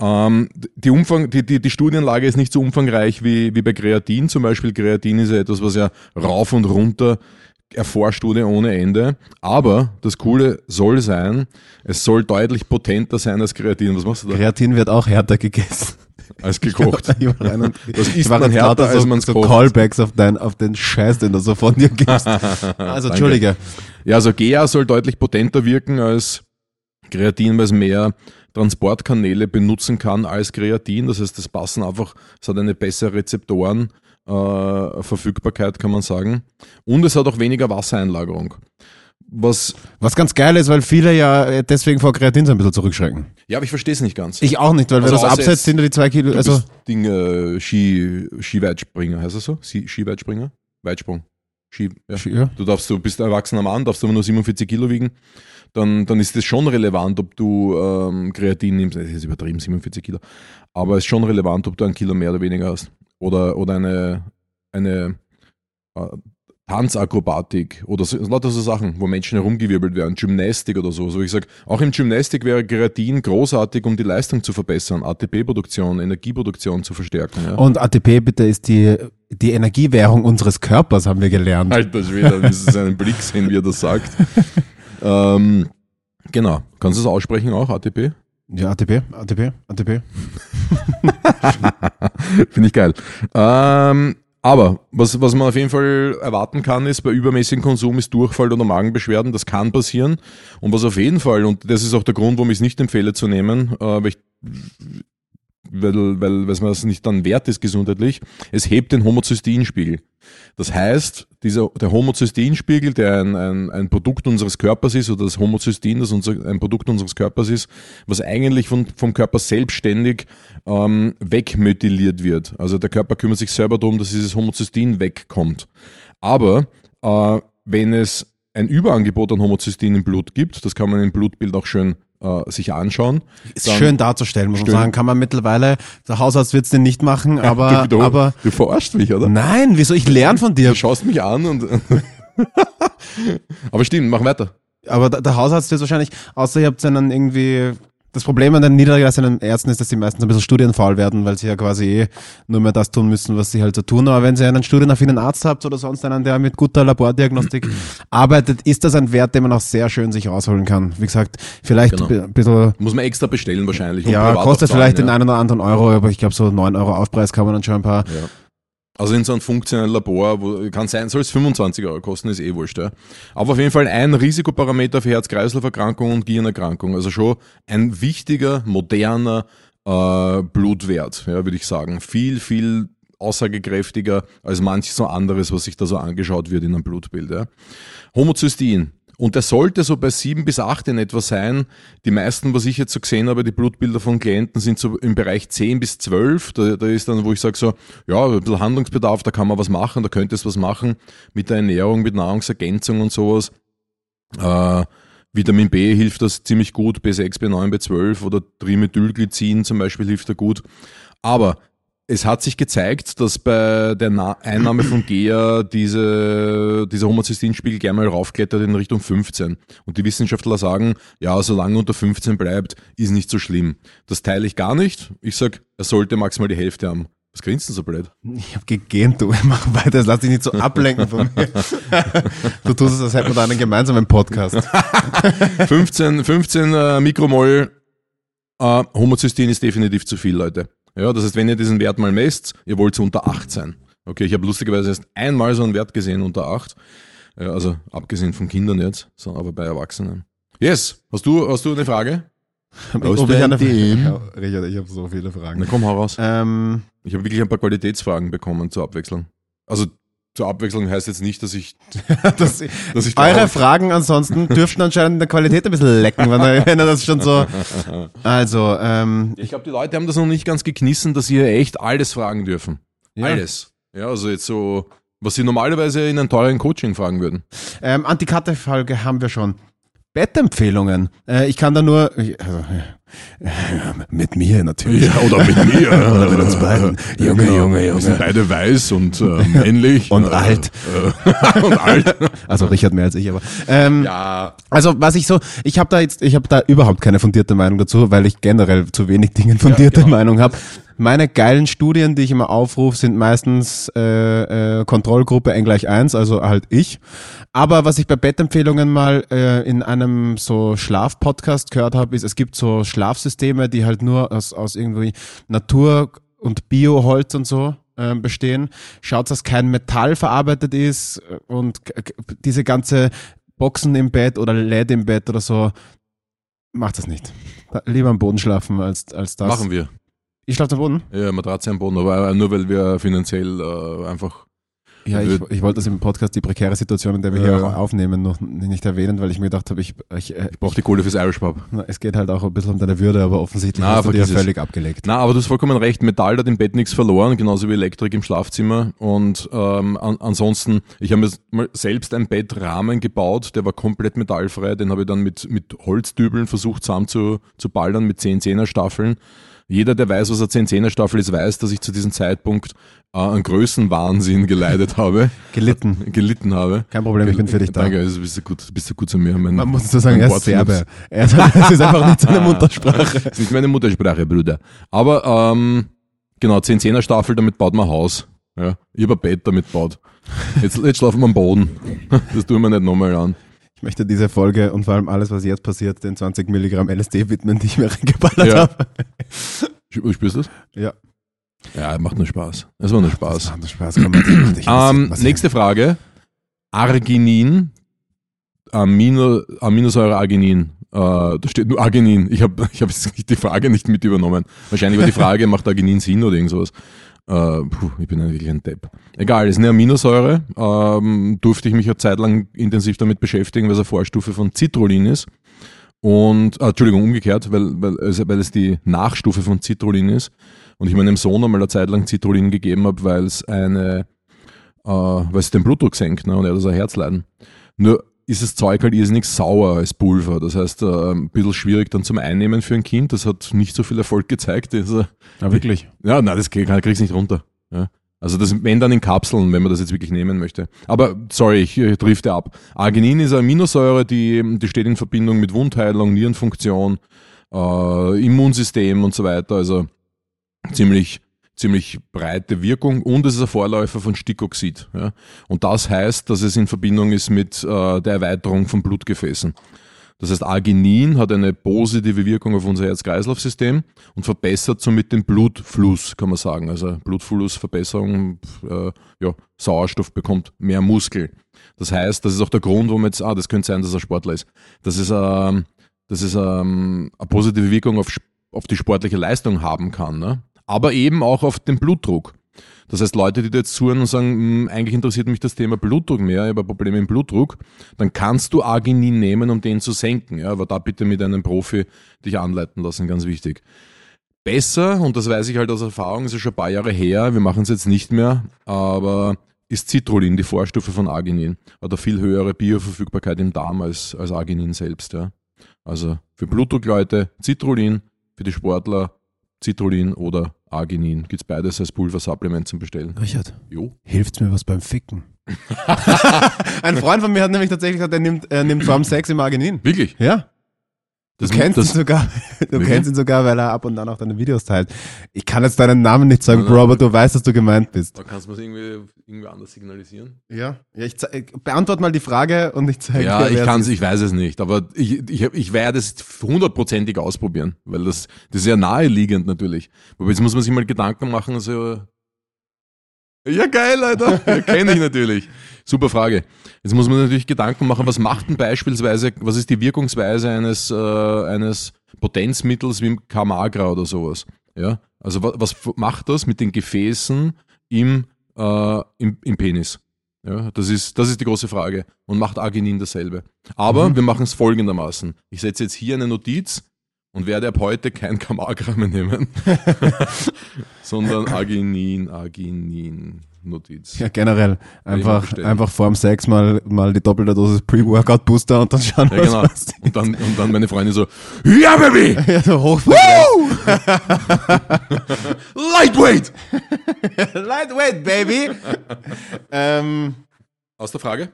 Ähm, die, Umfang, die, die, die Studienlage ist nicht so umfangreich wie, wie bei Kreatin zum Beispiel. Kreatin ist ja etwas, was ja rauf und runter erforscht wurde ohne Ende. Aber das Coole soll sein, es soll deutlich potenter sein als Kreatin. Was machst du da? Kreatin wird auch härter gegessen. Als gekocht. das ist man härter, als man es so kocht. Callbacks auf, dein, auf den Scheiß, den du so von dir gibst. Also, Entschuldige. Ja, also GEA soll deutlich potenter wirken als Kreatin, weil es mehr Transportkanäle benutzen kann als Kreatin. Das heißt, das passen einfach, es hat eine bessere Rezeptoren Verfügbarkeit, kann man sagen. Und es hat auch weniger Wassereinlagerung. Was, Was ganz geil ist, weil viele ja deswegen vor Kreatin so ein bisschen zurückschrecken. Ja, aber ich verstehe es nicht ganz. Ich auch nicht, weil also wenn das absetzt, sind die zwei Kilo. also Ding, äh, Ski, Skiweitspringer, heißt das so? Skiweitspringer? Weitsprung. Ski, ja. Ski, ja. Du darfst, du bist ein erwachsener Mann, darfst aber nur 47 Kilo wiegen. Dann, dann ist es schon relevant, ob du ähm, Kreatin nimmst. Das ist übertrieben, 47 Kilo. Aber es ist schon relevant, ob du ein Kilo mehr oder weniger hast oder, oder eine, eine äh, Tanzakrobatik oder so, lauter so Sachen, wo Menschen herumgewirbelt werden, Gymnastik oder so. So ich sage, auch im Gymnastik wäre Kreatin großartig, um die Leistung zu verbessern, ATP-Produktion, Energieproduktion zu verstärken. Ja. Und ATP bitte ist die, die Energiewährung unseres Körpers, haben wir gelernt. Alter Schwede, das ist ein Blick sehen, wie er das sagt. ähm, genau. Kannst du es aussprechen auch, ATP? Ja, ATP, ATP, ATP. Finde ich geil. Ähm, aber was, was man auf jeden Fall erwarten kann, ist, bei übermäßigem Konsum ist Durchfall oder Magenbeschwerden. Das kann passieren. Und was auf jeden Fall, und das ist auch der Grund, warum ich es nicht empfehle zu nehmen, äh, weil ich weil, weil, weil man es nicht dann wert ist gesundheitlich, es hebt den Homozysteinspiegel. Das heißt, dieser, der Homozysteinspiegel, der ein, ein, ein Produkt unseres Körpers ist, oder das Homozystein, das unser, ein Produkt unseres Körpers ist, was eigentlich von, vom Körper selbstständig ähm, wegmethyliert wird. Also der Körper kümmert sich selber darum, dass dieses Homozystein wegkommt. Aber äh, wenn es ein Überangebot an Homozystein im Blut gibt, das kann man im Blutbild auch schön äh, sich anschauen. Ist schön darzustellen, muss man sagen. Kann man mittlerweile, der Hausarzt wird es den nicht machen, aber. du, du, aber du verarschst mich, oder? Nein, wieso? Ich lerne von dir. Du schaust mich an und. aber stimmt, mach weiter. Aber der Hausarzt wird wahrscheinlich, außer ihr habt einen irgendwie das Problem an den niedergelassenen Ärzten ist, dass sie meistens ein bisschen studienfaul werden, weil sie ja quasi eh nur mehr das tun müssen, was sie halt so tun. Aber wenn sie einen studienaffinen Arzt habt oder sonst einen, der mit guter Labordiagnostik arbeitet, ist das ein Wert, den man auch sehr schön sich rausholen kann. Wie gesagt, vielleicht genau. ein bisschen... Muss man extra bestellen wahrscheinlich. Ja, kostet vielleicht ja. den einen oder anderen Euro, aber ich glaube so 9 Euro Aufpreis kann man dann schon ein paar... Ja also in so einem funktionellen Labor, wo, kann sein, soll es 25 Euro kosten, ist eh wurscht. Ja. Aber auf jeden Fall ein Risikoparameter für Herz-Kreislauf-Erkrankungen und Gehirnerkrankungen. Also schon ein wichtiger, moderner äh, Blutwert, ja, würde ich sagen. Viel, viel aussagekräftiger als manches so anderes, was sich da so angeschaut wird in einem Blutbild. Ja. Homozystein, und der sollte so bei sieben bis acht in etwa sein. Die meisten, was ich jetzt so gesehen habe, die Blutbilder von Klienten sind so im Bereich zehn bis zwölf. Da, da ist dann, wo ich sage so, ja, ein bisschen Handlungsbedarf, da kann man was machen, da könnte es was machen mit der Ernährung, mit Nahrungsergänzung und sowas. Äh, Vitamin B hilft das ziemlich gut, B6, B9, B12 oder Trimethylglycin zum Beispiel hilft da gut. Aber es hat sich gezeigt, dass bei der Na Einnahme von GEA diese, dieser Homozysteinspiegel gerne mal raufklettert in Richtung 15. Und die Wissenschaftler sagen, ja, solange unter 15 bleibt, ist nicht so schlimm. Das teile ich gar nicht. Ich sag, er sollte maximal die Hälfte haben. Was grinst du so blöd? Ich hab gegähnt, du. Mach weiter, lass dich nicht so ablenken von mir. du tust es, als hätten wir da einen gemeinsamen Podcast. 15, 15 äh, Mikromol äh, Homozystein ist definitiv zu viel, Leute. Ja, das heißt, wenn ihr diesen Wert mal messt, ihr wollt unter 8 sein. Okay, ich habe lustigerweise erst einmal so einen Wert gesehen unter 8. Ja, also abgesehen von Kindern jetzt, so, aber bei Erwachsenen. Yes, hast du, hast du eine Frage? Ob ich eine Frage? Richard, ich habe so viele Fragen. Na komm, hau raus. Ähm, ich habe wirklich ein paar Qualitätsfragen bekommen zur Abwechslung. Also zur Abwechslung heißt jetzt nicht, dass ich. dass, dass ich eure Fragen ansonsten dürften anscheinend in der Qualität ein bisschen lecken, wenn er, wenn er das schon so. Also, ähm. Ich glaube, die Leute haben das noch nicht ganz geknissen, dass sie echt alles fragen dürfen. Ja. Alles. Ja, also jetzt so Was sie normalerweise in einem teuren Coaching fragen würden. Ähm, Antikatte-Folge haben wir schon. Bettempfehlungen. Äh, ich kann da nur also, mit mir natürlich. oder mit mir. Oder mit uns beiden. Junge, Genau. Junge, Wir sind Junge. beide weiß und äh, männlich. Und äh, alt. Und alt. Also Richard mehr als ich, aber. Ähm, Ja. Also was ich so, ich habe da jetzt, ich habe da überhaupt keine fundierte Meinung dazu, weil ich generell zu wenig Dingen fundierte genau. Meinung habe. Meine geilen Studien, die ich immer aufrufe, sind meistens äh, äh, Kontrollgruppe N gleich 1, also halt ich. Aber was ich bei Bettempfehlungen mal äh, in einem so Schlafpodcast gehört habe, ist, es gibt so Schlafsysteme, die halt nur aus, aus irgendwie Natur und Bioholz und so äh, bestehen. Schaut, dass kein Metall verarbeitet ist und k- k- diese ganze Boxen im Bett oder LED im Bett oder so, macht das nicht. Lieber am Boden schlafen als, als das. Machen wir. Ich schlafe am Boden? Ja, Matratze am Boden, aber nur weil wir finanziell äh, einfach. Ja, ich, ich wollte das im Podcast, die prekäre Situation, in der wir Ja, hier ja. auch aufnehmen, noch nicht erwähnen, weil ich mir gedacht habe, ich, ich, äh, Ich brauche die Kohle fürs Irish Pub. es geht halt auch ein bisschen um deine Würde, aber offensichtlich Na, hast du dir es. völlig abgelegt. Na, aber du hast vollkommen recht, Metall hat im Bett nichts verloren, genauso wie Elektrik im Schlafzimmer. Und ähm, an, ansonsten, ich habe mir selbst einen Bettrahmen gebaut, der war komplett metallfrei, den habe ich dann mit, mit Holzdübeln versucht zusammen zu, zu ballern, mit 10 10er Staffeln. Jeder, der weiß, was eine 10 10er Staffel ist, weiß, dass ich zu diesem Zeitpunkt äh, einen Größenwahnsinn geleidet habe, Gelitten. gelitten habe. Kein Problem, ich bin für dich da. Danke, also bist du gut, bist du gut zu mir. Mein, Man muss so sagen, er ist. Serbe. Er ist, das ist einfach nicht seine Muttersprache. Das ist nicht meine Muttersprache, Bruder. Aber ähm, genau, 10 10er Staffel, damit baut man Haus. Ja, ich habe ein Bett damit gebaut. Jetzt, jetzt schlafen wir am Boden. Das tun wir nicht nochmal an. Ich möchte diese Folge und vor allem alles, was jetzt passiert, den 20 Milligramm LSD widmen, die ich mir reingeballert Ja. habe. Spür- Spürst du das? Ja. Ja, macht nur Spaß. Es war nur Spaß. macht Spaß. Was ich- Ähm, nächste Frage. Arginin, Amino, Aminosäure Arginin. Äh, da steht nur Arginin. Ich habe ich hab die Frage nicht mit übernommen. Wahrscheinlich war die Frage, macht Arginin Sinn oder irgend sowas. Äh, puh, ich bin ein wirklich ein Depp. Egal, ist eine Aminosäure. Ähm, durfte ich mich eine Zeit lang intensiv damit beschäftigen, weil es eine Vorstufe von Citrullin ist. Und, äh, Entschuldigung, umgekehrt, weil, weil, also, weil es die Nachstufe von Citrullin ist. Und ich meinem Sohn einmal eine Zeit lang Citrullin gegeben habe, weil es eine, äh, weil es den Blutdruck senkt ne, und er hat also ein Herzleiden. Nur ist das Zeug halt irrsinnig sauer als Pulver. Das heißt, äh, ein bisschen schwierig dann zum Einnehmen für ein Kind. Das hat nicht so viel Erfolg gezeigt. Also, Ja, wirklich. ja, nein, das krieg- kriegst du nicht runter. Ja. Also das wenn dann in Kapseln, wenn man das jetzt wirklich nehmen möchte. Aber sorry, ich, ich drifte ab. Arginin ist eine Aminosäure, die, die steht in Verbindung mit Wundheilung, Nierenfunktion, äh, Immunsystem und so weiter. Also ziemlich, ziemlich breite Wirkung und es ist ein Vorläufer von Stickoxid. Ja. Und das heißt, dass es in Verbindung ist mit äh, der Erweiterung von Blutgefäßen. Das heißt, Arginin hat eine positive Wirkung auf unser Herz-Kreislauf-System und verbessert somit den Blutfluss, kann man sagen. Also Blutflussverbesserung, äh, ja, Sauerstoff bekommt mehr Muskel. Das heißt, das ist auch der Grund, warum jetzt, ah, das könnte sein, dass er Sportler ist. Das ist, ähm, das ist ähm, eine positive Wirkung auf, auf die sportliche Leistung haben kann, ne? Aber eben auch auf den Blutdruck. Das heißt, Leute, die da jetzt zuhören und sagen, "Hm, eigentlich interessiert mich das Thema Blutdruck mehr, ich habe ein Problem mit dem Blutdruck, dann kannst du Arginin nehmen, um den zu senken. Ja, aber da bitte mit einem Profi dich anleiten lassen, ganz wichtig. Besser, und das weiß ich halt aus Erfahrung, ist ja schon ein paar Jahre her, wir machen es jetzt nicht mehr, aber ist Citrullin, die Vorstufe von Arginin. Hat eine viel höhere Bioverfügbarkeit im Darm als, als Arginin selbst. Ja. Also für Blutdruckleute Citrullin, für die Sportler Citrullin oder Arginin. Gibt es beides als Pulversupplement zum Bestellen. Richard, Jo. hilft mir was beim Ficken? Ein Freund von mir hat nämlich tatsächlich gesagt, er nimmt, er nimmt vorm Sex im Arginin. Wirklich? Ja. Das, Du kennst ihn das, sogar, du Wirklich? kennst ihn sogar, weil er ab und an auch deine Videos teilt. Ich kann jetzt deinen Namen nicht sagen, Bro, aber du weißt, dass du gemeint bist. da kannst du mir das irgendwie, irgendwie anders signalisieren. Ja. Ja, ich zei- beantwort mal die Frage und ich zeige Ja, dir, ich wer kann es es, ich weiß es nicht, aber ich, ich, ich werde es hundertprozentig ausprobieren, weil das, das ist ja naheliegend natürlich. Aber jetzt muss man sich mal Gedanken machen, so, ja geil, Alter, ja, kenne ich natürlich. Super Frage. Jetzt muss man natürlich Gedanken machen, was macht denn beispielsweise, was ist die Wirkungsweise eines, äh, eines Potenzmittels wie Kamagra oder sowas? Ja, also was, was macht das mit den Gefäßen im, äh, im, im Penis? Ja, das ist, das ist die große Frage. Und macht Arginin dasselbe. Aber Mhm. wir machen es folgendermaßen. Ich setze jetzt hier eine Notiz und werde ab heute kein Kamagra mehr nehmen, sondern Arginin, Arginin, Notiz. Ja, generell. Einfach, einfach vorm Sex mal, mal die doppelte Dosis Pre-Workout-Booster und dann schauen, Ja, was genau. passiert. Und dann, und dann meine Freundin so, ja, Baby! Ja, so hoch. Lightweight! Lightweight, baby. ähm, Aus der Frage?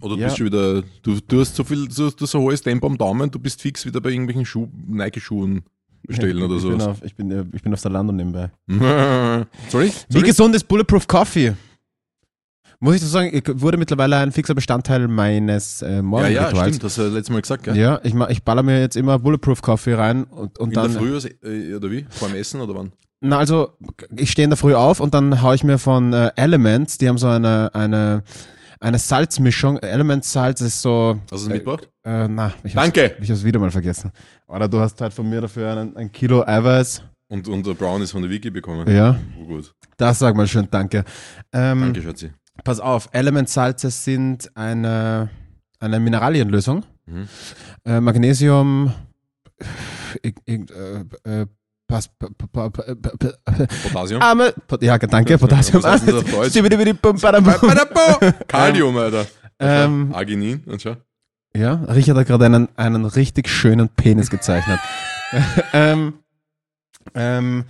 Oder du Ja. bist schon wieder, du, du hast so viel, du, du hast so ein hohes Tempo am Daumen, du bist fix wieder bei irgendwelchen Schuh, Nike-Schuhen bestellen oder ich bin, so. auf, ich, bin, äh, ich bin auf Zalando nebenbei. Sorry? Wie Sorry? gesund ist Bulletproof Coffee? Muss ich so sagen, ich- wurde mittlerweile ein fixer Bestandteil meines äh, Ja, ja, Morgenrituals. stimmt, das hast du letztes Mal gesagt, gell? Ja, ich, ich baller mir jetzt immer Bulletproof Coffee rein und, und In dann. der Früh äh, oder wie? Vor dem Essen oder wann? Na, also, ich stehe in der Früh auf und dann haue ich mir von äh, Elements, die haben so eine, eine, eine Salzmischung. Elements Salz ist so. Hast du es mitgebracht? Äh, na, ich hab's, Danke! ich hab's wieder mal vergessen. Oder du hast halt von mir dafür einen, ein Kilo Eiweiß. Und, und der Brown ist von der Wiki bekommen. Ja, Oh, gut. das sag mal schön, danke. Ähm, Danke, Schatzi. Pass auf, Elementsalze sind eine, eine Mineralienlösung. Mhm. Äh, Magnesium, äh, äh, äh, Pas, pa, pa, pa, pa, pa, pa, Potassium. Arme, ja, danke, Potassium. Kalium, Alter. Ähm, Arginin, und schau. ja, Richard hat gerade einen, einen richtig schönen Penis gezeichnet. ähm, ähm,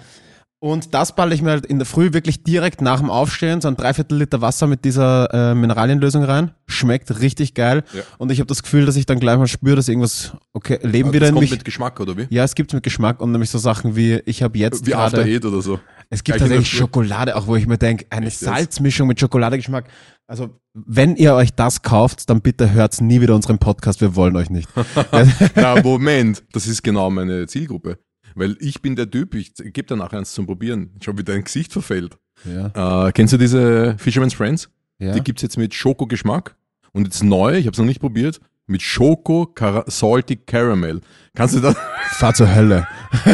und das balle ich mir halt in der Früh wirklich direkt nach dem Aufstehen, so ein Dreiviertel Liter Wasser mit dieser äh, Mineralienlösung rein. Schmeckt richtig geil. Ja. Und ich habe das Gefühl, dass ich dann gleich mal spüre, dass irgendwas, okay, Leben wieder das in kommt mich. mit Geschmack, oder wie? ja, es gibt mit Geschmack und nämlich so Sachen wie, ich habe jetzt Wie After gerade, Eight oder so. es gibt tatsächlich. Schokolade, auch wo ich mir denke, eine Echt? Salzmischung mit Schokoladegeschmack. Also, wenn ihr euch das kauft, dann bitte hört's nie wieder unseren Podcast, wir wollen euch nicht. Na, Moment, das ist genau meine Zielgruppe. Weil ich bin der Typ, ich gebe dir nachher eins zum Probieren. Schau, wie dein Gesicht verfällt. ja, Äh, kennst du diese Fisherman's Friends? ja. Die gibt's jetzt mit Schokogeschmack. Und jetzt neu, ich habe es noch nicht probiert, mit Schoko Cara Salty Caramel. Kannst du das? Fahr zur Hölle.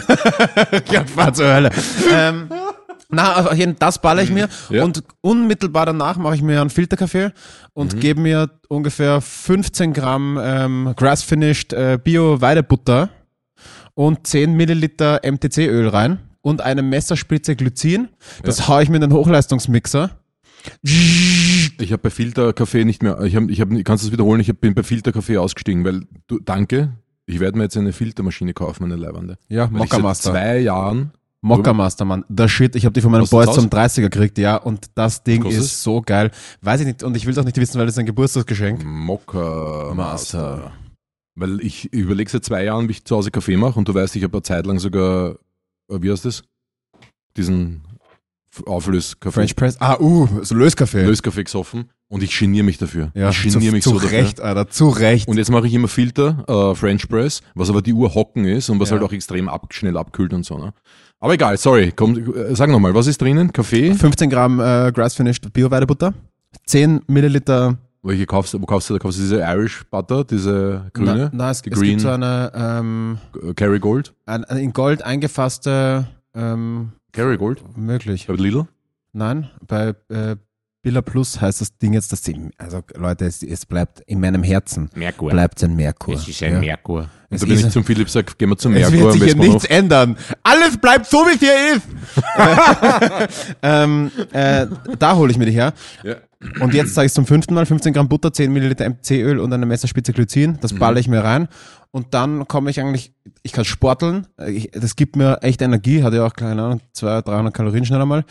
ja, fahr zur Hölle. ähm, na, das baller ich mir Ja. und unmittelbar danach mache ich mir einen Filterkaffee und gebe mir ungefähr 15 Gramm ähm, Grass-Finished äh, Bio-Weidebutter und 10 Milliliter MTC-Öl rein und eine Messerspitze Glycin. Das haue ich mir in den Hochleistungsmixer. Ich habe bei Filterkaffee nicht mehr, ich habe, ich hab, kannst du es wiederholen, ich bin bei Filterkaffee ausgestiegen, weil, du, danke, ich werde mir jetzt eine Filtermaschine kaufen, eine Leibande. Ja, Mokka seit Master. zwei Jahren, Mokka Master, Mann. Das Shit, ich habe die von meinen Kostet's Boys zum 30er gekriegt, ja, und das Ding kostet's? ist so geil. Weiß ich nicht, und ich will es auch nicht wissen, weil das ist ein Geburtstagsgeschenk. Mokka Master. Master. Weil ich überlege seit zwei Jahren, wie ich zu Hause Kaffee mache und du weißt, ich habe eine Zeit lang sogar, äh, wie heißt das? Diesen Auflöskaffee. French Press. Ah, uh, so Löskaffee. Löskaffee gesoffen und ich geniere mich dafür. ja, ich geniere mich zu so dafür. Recht, Alter, zu Recht. Und jetzt mache ich immer Filter, äh, French Press, was aber die Uhr hocken ist und was Ja. halt auch extrem ab, schnell abkühlt und so. Ne? Aber egal, sorry, komm, äh, sag nochmal, was ist drinnen? Kaffee? 15 Gramm äh, Grass-Finished Bio-Weidebutter. 10 Milliliter. Welche kaufst du? Wo kaufst du? Da kaufst du diese Irish Butter, diese grüne, na es, es Green gibt so eine, ähm, äh, Kerrygold. ein, eine in Gold eingefasste, ähm, Kerrygold? möglich. Bei Lidl? Nein, bei äh, Billa Plus heißt das Ding jetzt, dass die, also Leute, es, es bleibt in meinem Herzen, Merkur. bleibt ein Merkur. Es ist ein ja. Merkur. Und Es da bin ist- ich zum Philipp, sag, gehen wir zum Es Merkur wird am sich hier nichts ändern. Alles bleibt so, wie es hier ist. ähm, äh, da hole ich mir die her. Ja. Und jetzt sage ich zum fünften Mal 15 Gramm Butter, 10 Milliliter MC-Öl und eine Messerspitze Glycin. Das balle ich mir rein. Und dann komme ich eigentlich, ich kann sporteln. Ich, das gibt mir echt Energie. Hat ja auch, keine Ahnung, 200, 300 Kalorien schneller mal.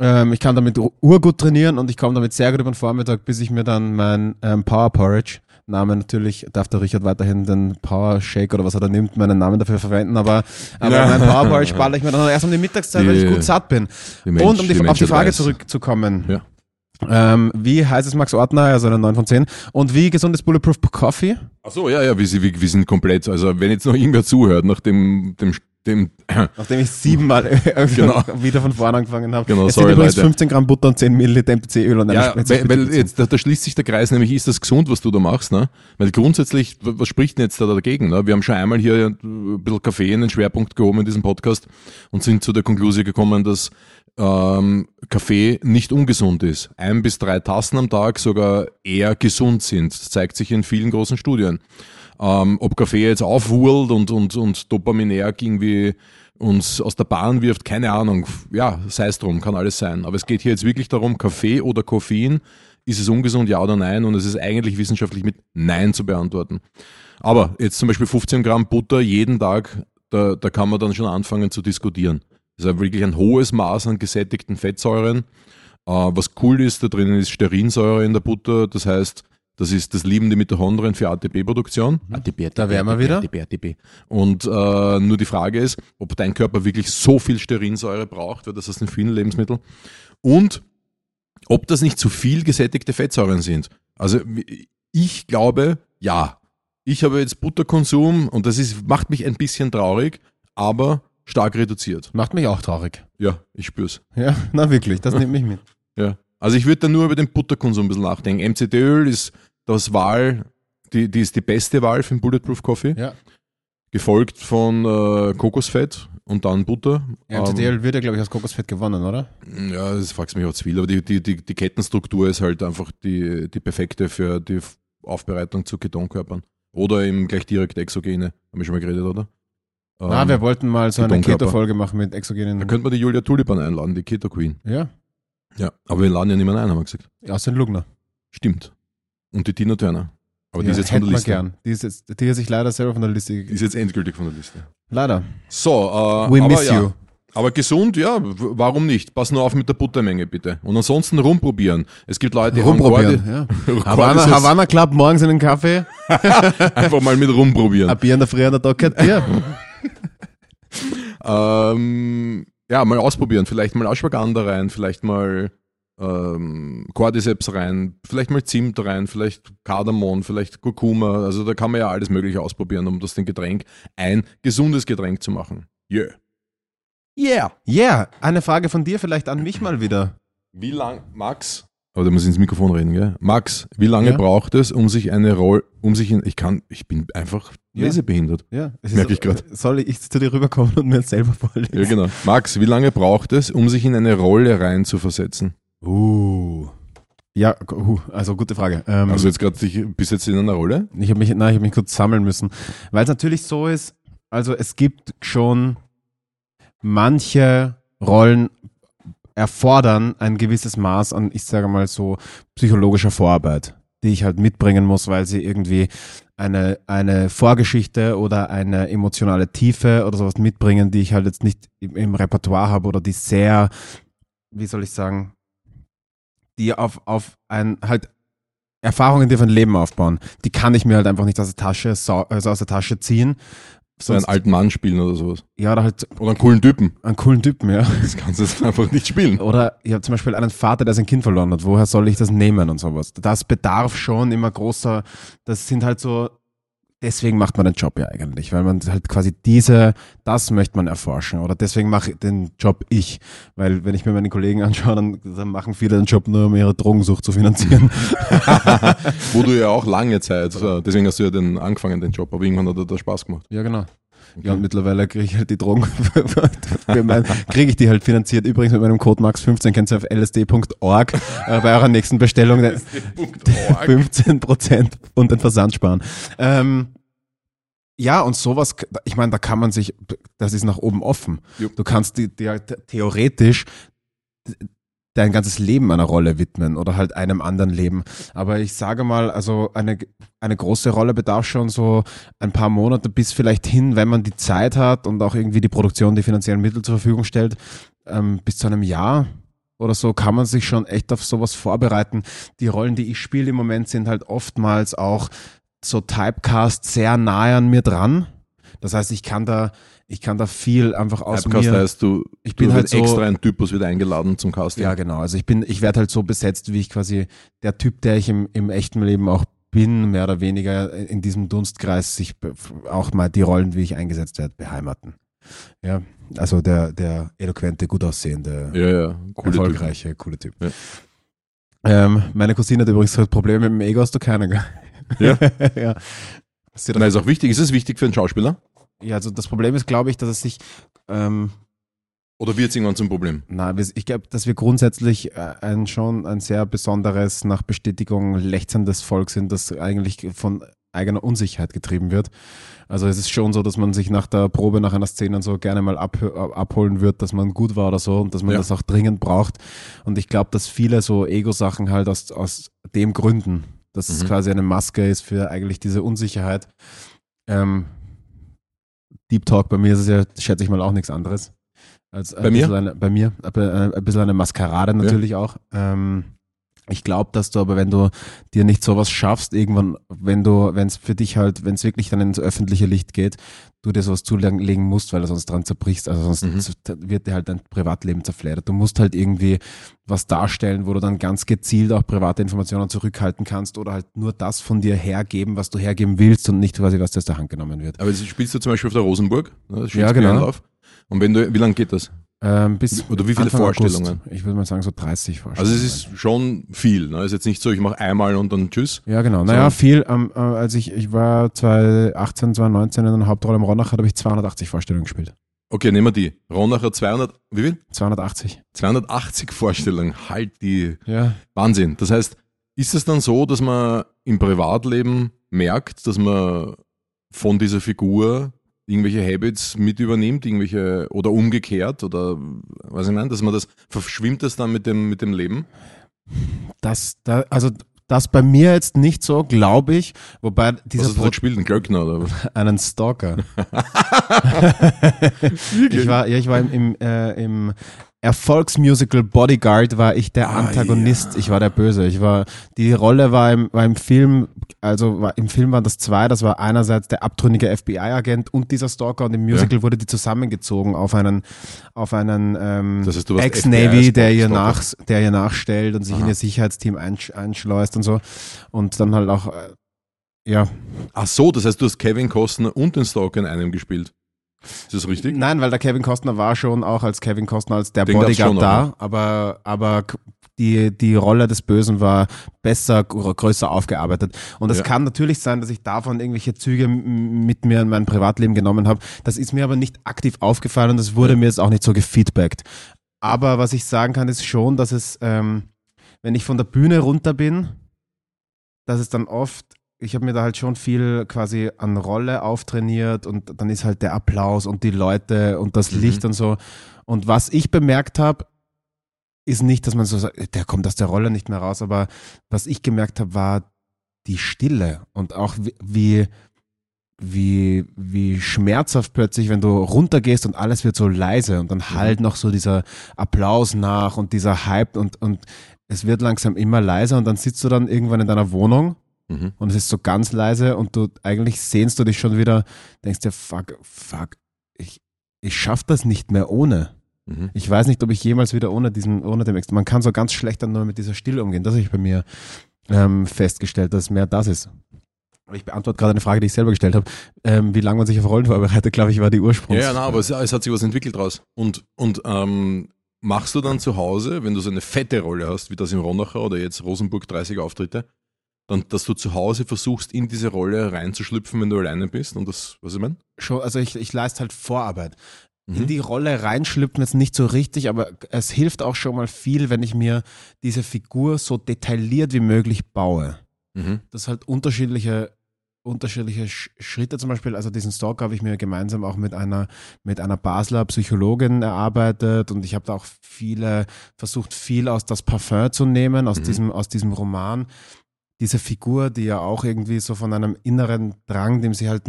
Ähm, ich kann damit urgut trainieren und ich komme damit sehr gut über den Vormittag, bis ich mir dann mein ähm, Power Porridge Name natürlich, darf der Richard weiterhin den Power Shake oder was er da nimmt, meinen Namen dafür verwenden, aber, aber Ja. mein Power Porridge balle ich mir dann erst um die Mittagszeit, weil ich Die- gut satt bin. Die Mensch- und um die, auf die Frage weiß. zurückzukommen. Ja. Ähm, wie heißt es Max Ortner, also eine 9 von 10. Und wie gesund ist Bulletproof Coffee? Ach so, ja, ja, wir, sind- wir, wir sind komplett, also wenn jetzt noch irgendwer zuhört, nach dem, dem, dem Nachdem ich siebenmal Genau. wieder von vorne angefangen habe. Genau, es sorry, sind übrigens Leute. 15 Gramm Butter und 10 Milliliter MPC-Öl und eine Ja, Spritze- weil, weil jetzt, da, da schließt sich der Kreis, nämlich ist das gesund, was du da machst, ne? Weil grundsätzlich, was spricht denn jetzt da dagegen? Ne? Wir haben schon einmal hier ein bisschen Kaffee in den Schwerpunkt gehoben in diesem Podcast und sind zu der Konklusion gekommen, dass ähm, Kaffee nicht ungesund ist. Ein bis drei Tassen am Tag sogar eher gesund sind. Das zeigt sich in vielen großen Studien. Ähm, ob Kaffee jetzt aufwurlt und, und, und dopaminerg irgendwie uns aus der Bahn wirft, keine Ahnung. Ja, sei es drum, kann alles sein. Aber es geht hier jetzt wirklich darum, Kaffee oder Koffein, ist es ungesund, ja oder nein? Und es ist eigentlich wissenschaftlich mit Nein zu beantworten. Aber jetzt zum Beispiel 15 Gramm Butter jeden Tag, da, da kann man dann schon anfangen zu diskutieren. Das ist wirklich ein hohes Maß an gesättigten Fettsäuren. Äh, was cool ist, da drinnen ist Sterinsäure in der Butter, das heißt, das ist das lieben die Mitochondrien für ATP-Produktion. ATP, da wären wir wieder. ATP, ATP. Und äh, nur die Frage ist, ob dein Körper wirklich so viel Sterinsäure braucht, weil das ist in vielen Lebensmitteln. Und ob das nicht zu viel gesättigte Fettsäuren sind. Also ich glaube, ja. Ich habe jetzt Butterkonsum und das ist, macht mich ein bisschen traurig, aber stark reduziert. Macht mich auch traurig. Ja, ich spür's. Ja, na wirklich, das nimmt mich mit. Ja. Also ich würde da nur über den Butterkonsum ein bisschen nachdenken. MCT-Öl ist das Wahl, die, die ist die beste Wahl für den Bulletproof Coffee. Ja. Gefolgt von äh, Kokosfett und dann Butter. MCT-Öl Ähm, wird ja, glaube ich, aus Kokosfett gewonnen, oder? ja, das fragst mich auch zu viel, aber die, die, die, die Kettenstruktur ist halt einfach die, die perfekte für die Aufbereitung zu Ketonkörpern. Oder eben gleich direkt Exogene. Haben wir schon mal geredet, oder? Na, Ähm, wir wollten mal so eine. Keto-Folge machen mit exogenen. da könnte man die Julia Tulipan einladen, die Keto Queen. ja, Ja, aber wir laden ja niemanden ein, haben wir gesagt. aus den Lugner. Stimmt. Und die Tina Turner. Aber die ja, ist jetzt von der Liste. gern. Die ist, jetzt, die hat sich leider selber von der Liste Die gegeben. ist jetzt endgültig von der Liste. Leider. So, äh, We aber, miss ja. you. aber gesund, ja, warum nicht? Pass nur auf mit der Buttermenge bitte. Und ansonsten rumprobieren. Es gibt Leute, die Rumprobieren. haben Ja. Cordyceps- Havana, Havana Club morgens in den Kaffee, einfach mal mit rumprobieren. ein Bier in der Früh an der Docket. Ja. Ähm, ja, mal ausprobieren. Vielleicht mal Ashwagandha rein, vielleicht mal ähm, Cordyceps rein, vielleicht mal Zimt rein, vielleicht Kardamom, vielleicht Kurkuma. Also da kann man ja alles Mögliche ausprobieren, um das den Getränk ein gesundes Getränk zu machen. Yeah. Yeah. yeah, eine Frage von dir vielleicht an mich mal wieder. Wie lang, Max, aber da muss ich ins Mikrofon reden, gell? Max, wie lange Ja? braucht es, um sich eine Rolle, um sich in, ich kann, ich bin einfach Ja. lesebehindert. Ja, es Merk ich grad. Soll ich zu dir rüberkommen und mir selber vorlesen? Ja, genau. Max, wie lange braucht es, um sich in eine Rolle rein zu versetzen? Uh. Ja, uh, also gute Frage. Ähm, Also jetzt gerade, dich- bist jetzt in einer Rolle? Ich habe mich, nein, ich habe mich kurz sammeln müssen, weil es natürlich so ist. Also es gibt schon manche Rollen erfordern ein gewisses Maß an, ich sage mal so psychologischer Vorarbeit, die ich halt mitbringen muss, weil sie irgendwie eine eine Vorgeschichte oder eine emotionale Tiefe oder sowas mitbringen, die ich halt jetzt nicht im, im Repertoire habe oder die sehr, wie soll ich sagen, die auf auf ein halt Erfahrungen, die auf ein Leben aufbauen, die kann ich mir halt einfach nicht aus der Tasche, also aus der Tasche ziehen. So einen alten Mann spielen oder sowas. ja, oder halt Oder einen coolen Typen. einen coolen Typen, ja. Das kannst du einfach nicht spielen. Oder ich habe zum Beispiel einen Vater, der sein Kind verloren hat. Woher soll ich das nehmen und sowas? Das bedarf schon immer großer, das sind halt so, deswegen macht man den Job ja eigentlich, weil man halt quasi diese, das möchte man erforschen. Oder deswegen mache ich den Job ich. Weil wenn ich mir meine Kollegen anschaue, dann, dann machen viele den Job nur, um ihre Drogensucht zu finanzieren. Wo du ja auch lange Zeit, äh, deswegen hast du ja den angefangen, den Job, aber irgendwann hat er da Spaß gemacht. Ja, genau. Ja, und mittlerweile kriege ich halt die Drogen, kriege ich die halt finanziert. Übrigens mit meinem Code MAX15 könnt ihr auf lsd.org äh, bei eurer nächsten Bestellung 15% und den Versand sparen. Ähm, ja, und sowas, ich meine, da kann man sich, das ist nach oben offen. Jupp. Du kannst dir dir theoretisch dein ganzes Leben einer Rolle widmen oder halt einem anderen Leben. Aber ich sage mal, also eine, eine große Rolle bedarf schon so ein paar Monate bis vielleicht hin, wenn man die Zeit hat und auch irgendwie die Produktion die finanziellen Mittel zur Verfügung stellt, ähm, bis zu einem Jahr oder so kann man sich schon echt auf sowas vorbereiten. Die Rollen, die ich spiele im Moment, sind halt oftmals auch so Typecast sehr nahe an mir dran. Das heißt, ich kann da, ich kann da viel einfach aus Typecast mir. heißt, du, Ich bin du halt so- extra ein Typus wird eingeladen zum Casting. Ja, genau. Also ich bin, ich werde halt so besetzt, wie ich quasi der Typ, der ich im, im echten Leben auch bin, mehr oder weniger in diesem Dunstkreis sich auch mal die Rollen, wie ich eingesetzt werde, beheimaten. Ja, also der, der eloquente, gut aussehende, ja, ja. Coole erfolgreiche, coole Typ. Ja. Ähm, meine Cousine hat übrigens das Problem mit dem Ego, hast du keine, gell? Ja. ja. Na, ist auch wichtig. Ist es wichtig für einen Schauspieler? Ja, also das Problem ist, glaube ich, dass es sich, ähm, Oder wird es irgendwann zum Problem? Wir- ich glaube, dass wir grundsätzlich äh, ein schon ein sehr besonderes, nach Bestätigung lechzendes Volk sind, das eigentlich von eigener Unsicherheit getrieben wird. Also es ist schon so, dass man sich nach der Probe, nach einer Szene und so gerne mal ab, abholen wird, dass man gut war oder so und dass man Ja. das auch dringend braucht. Und ich glaube, dass viele so Ego-Sachen halt aus, aus dem Gründen, dass es Mhm. quasi eine Maske ist für eigentlich diese Unsicherheit. Ähm, Deep Talk, bei mir ist es ja, schätze ich mal, auch nichts anderes. Als ein Bei mir? bisschen Eine, bei mir, aber, äh, ein bisschen eine Maskerade natürlich auch. Ähm, ich glaube, dass du aber, wenn du dir nicht sowas schaffst, irgendwann, wenn du, wenn es für dich halt, wenn es wirklich dann ins öffentliche Licht geht, du dir sowas zulegen musst, weil du sonst dran zerbrichst, also sonst Mhm. wird dir halt dein Privatleben zerfleddert. Du musst halt irgendwie was darstellen, wo du dann ganz gezielt auch private Informationen zurückhalten kannst oder halt nur das von dir hergeben, was du hergeben willst und nicht quasi, was dir aus der Hand genommen wird. Aber jetzt spielst du zum Beispiel auf der Rosenburg, ne, das Ja, genau. Und wenn du, wie lange geht das? Ähm, bis Oder wie viele Anfang Vorstellungen? August. Ich würde mal sagen so 30 Also Vorstellungen. es ist schon viel. Ne? ist jetzt nicht so, ich mache einmal und dann tschüss. Ja, genau. Naja, viel. Ähm, äh, als ich, ich war 2018, 2019 in einer Hauptrolle im Ronach, habe ich 280 Vorstellungen gespielt. Okay, nehmen wir die. Ronacher 200, wie viel? 280. 280 Vorstellungen. Halt die Ja. Wahnsinn. Das heißt, ist es dann so, dass man im Privatleben merkt, dass man von dieser Figur irgendwelche Habits mit übernimmt, irgendwelche oder umgekehrt oder was ich meine, dass man das verschwimmt das dann mit dem mit dem Leben? Das, da, also das bei mir jetzt nicht so, glaube ich. Wobei Was dieser hast du gespielt? Ein Glöckner oder was? einen Stalker. ich war, ja, ich war im, im, äh, im Erfolgsmusical Bodyguard war ich der Ah, Antagonist, ja. ich war der Böse. Ich war, die Rolle war im, war im Film, also war, im Film waren das zwei, das war einerseits der abtrünnige FBI-Agent und dieser Stalker und im Musical wurde die zusammengezogen auf einen, auf einen ähm, Das heißt, Ex-Navy, der ihr nach, der ihr nachstellt und sich in Aha. ihr Sicherheitsteam einsch, einschleust und so. Und dann halt auch, äh, ja, Ach so, das heißt, du hast Kevin Costner und den Stalker in einem gespielt. Ist das richtig? Nein, weil der Kevin Costner war schon auch als Kevin Costner als der Den Bodyguard da, aber, aber die, die Rolle des Bösen war besser, gr- größer aufgearbeitet. Und es Ja. kann natürlich sein, dass ich davon irgendwelche Züge mit mir in mein Privatleben genommen habe. Das ist mir aber nicht aktiv aufgefallen und das wurde Ja. mir jetzt auch nicht so gefeedbackt. Aber was ich sagen kann, ist schon, dass es, ähm, wenn ich von der Bühne runter bin, dass es dann oft, ich habe mir da halt schon viel quasi an Rolle auftrainiert und dann ist halt der Applaus und die Leute und das Mhm. Licht und so. Und was ich bemerkt habe, ist nicht, dass man so sagt, der kommt aus der Rolle nicht mehr raus, aber was ich gemerkt habe, war die Stille und auch wie, wie, wie, wie schmerzhaft plötzlich, wenn du runtergehst und alles wird so leise und dann halt noch so dieser Applaus nach und dieser Hype und, und es wird langsam immer leiser und dann sitzt du dann irgendwann in deiner Wohnung Mhm. und es ist so ganz leise und du eigentlich sehnst du dich schon wieder, denkst dir, fuck, fuck, ich, ich schaff das nicht mehr ohne. Mhm. Ich weiß nicht, ob ich jemals wieder ohne diesen, ohne dem Ex. Man kann so ganz schlecht dann nur mit dieser Stille umgehen. Das habe ich bei mir ähm, festgestellt, dass mehr das ist. Aber ich beantworte gerade eine Frage, die ich selber gestellt habe. Ähm, wie lange man sich auf Rollen vorbereitet, glaube ich, war die Ursprungs. Ja, ja, na, aber es, es hat sich was entwickelt draus. Und, und ähm, machst du dann zu Hause, wenn du so eine fette Rolle hast, wie das im Ronacher oder jetzt Rosenburg 30 Auftritte, dann, dass du zu Hause versuchst, in diese Rolle reinzuschlüpfen, wenn du alleine bist und das, was ich meine? Schon, also ich, ich leiste halt Vorarbeit. In Mhm. die Rolle reinschlüpfen ist nicht so richtig, aber es hilft auch schon mal viel, wenn ich mir diese Figur so detailliert wie möglich baue. Mhm. Das halt unterschiedliche unterschiedliche Sch Schritte zum Beispiel, also diesen Stalker habe ich mir gemeinsam auch mit einer, mit einer Basler Psychologin erarbeitet und ich habe da auch viele, versucht viel aus das Parfum zu nehmen, aus Mhm. diesem, aus diesem Roman. Diese Figur, die ja auch irgendwie so von einem inneren Drang, dem sie halt,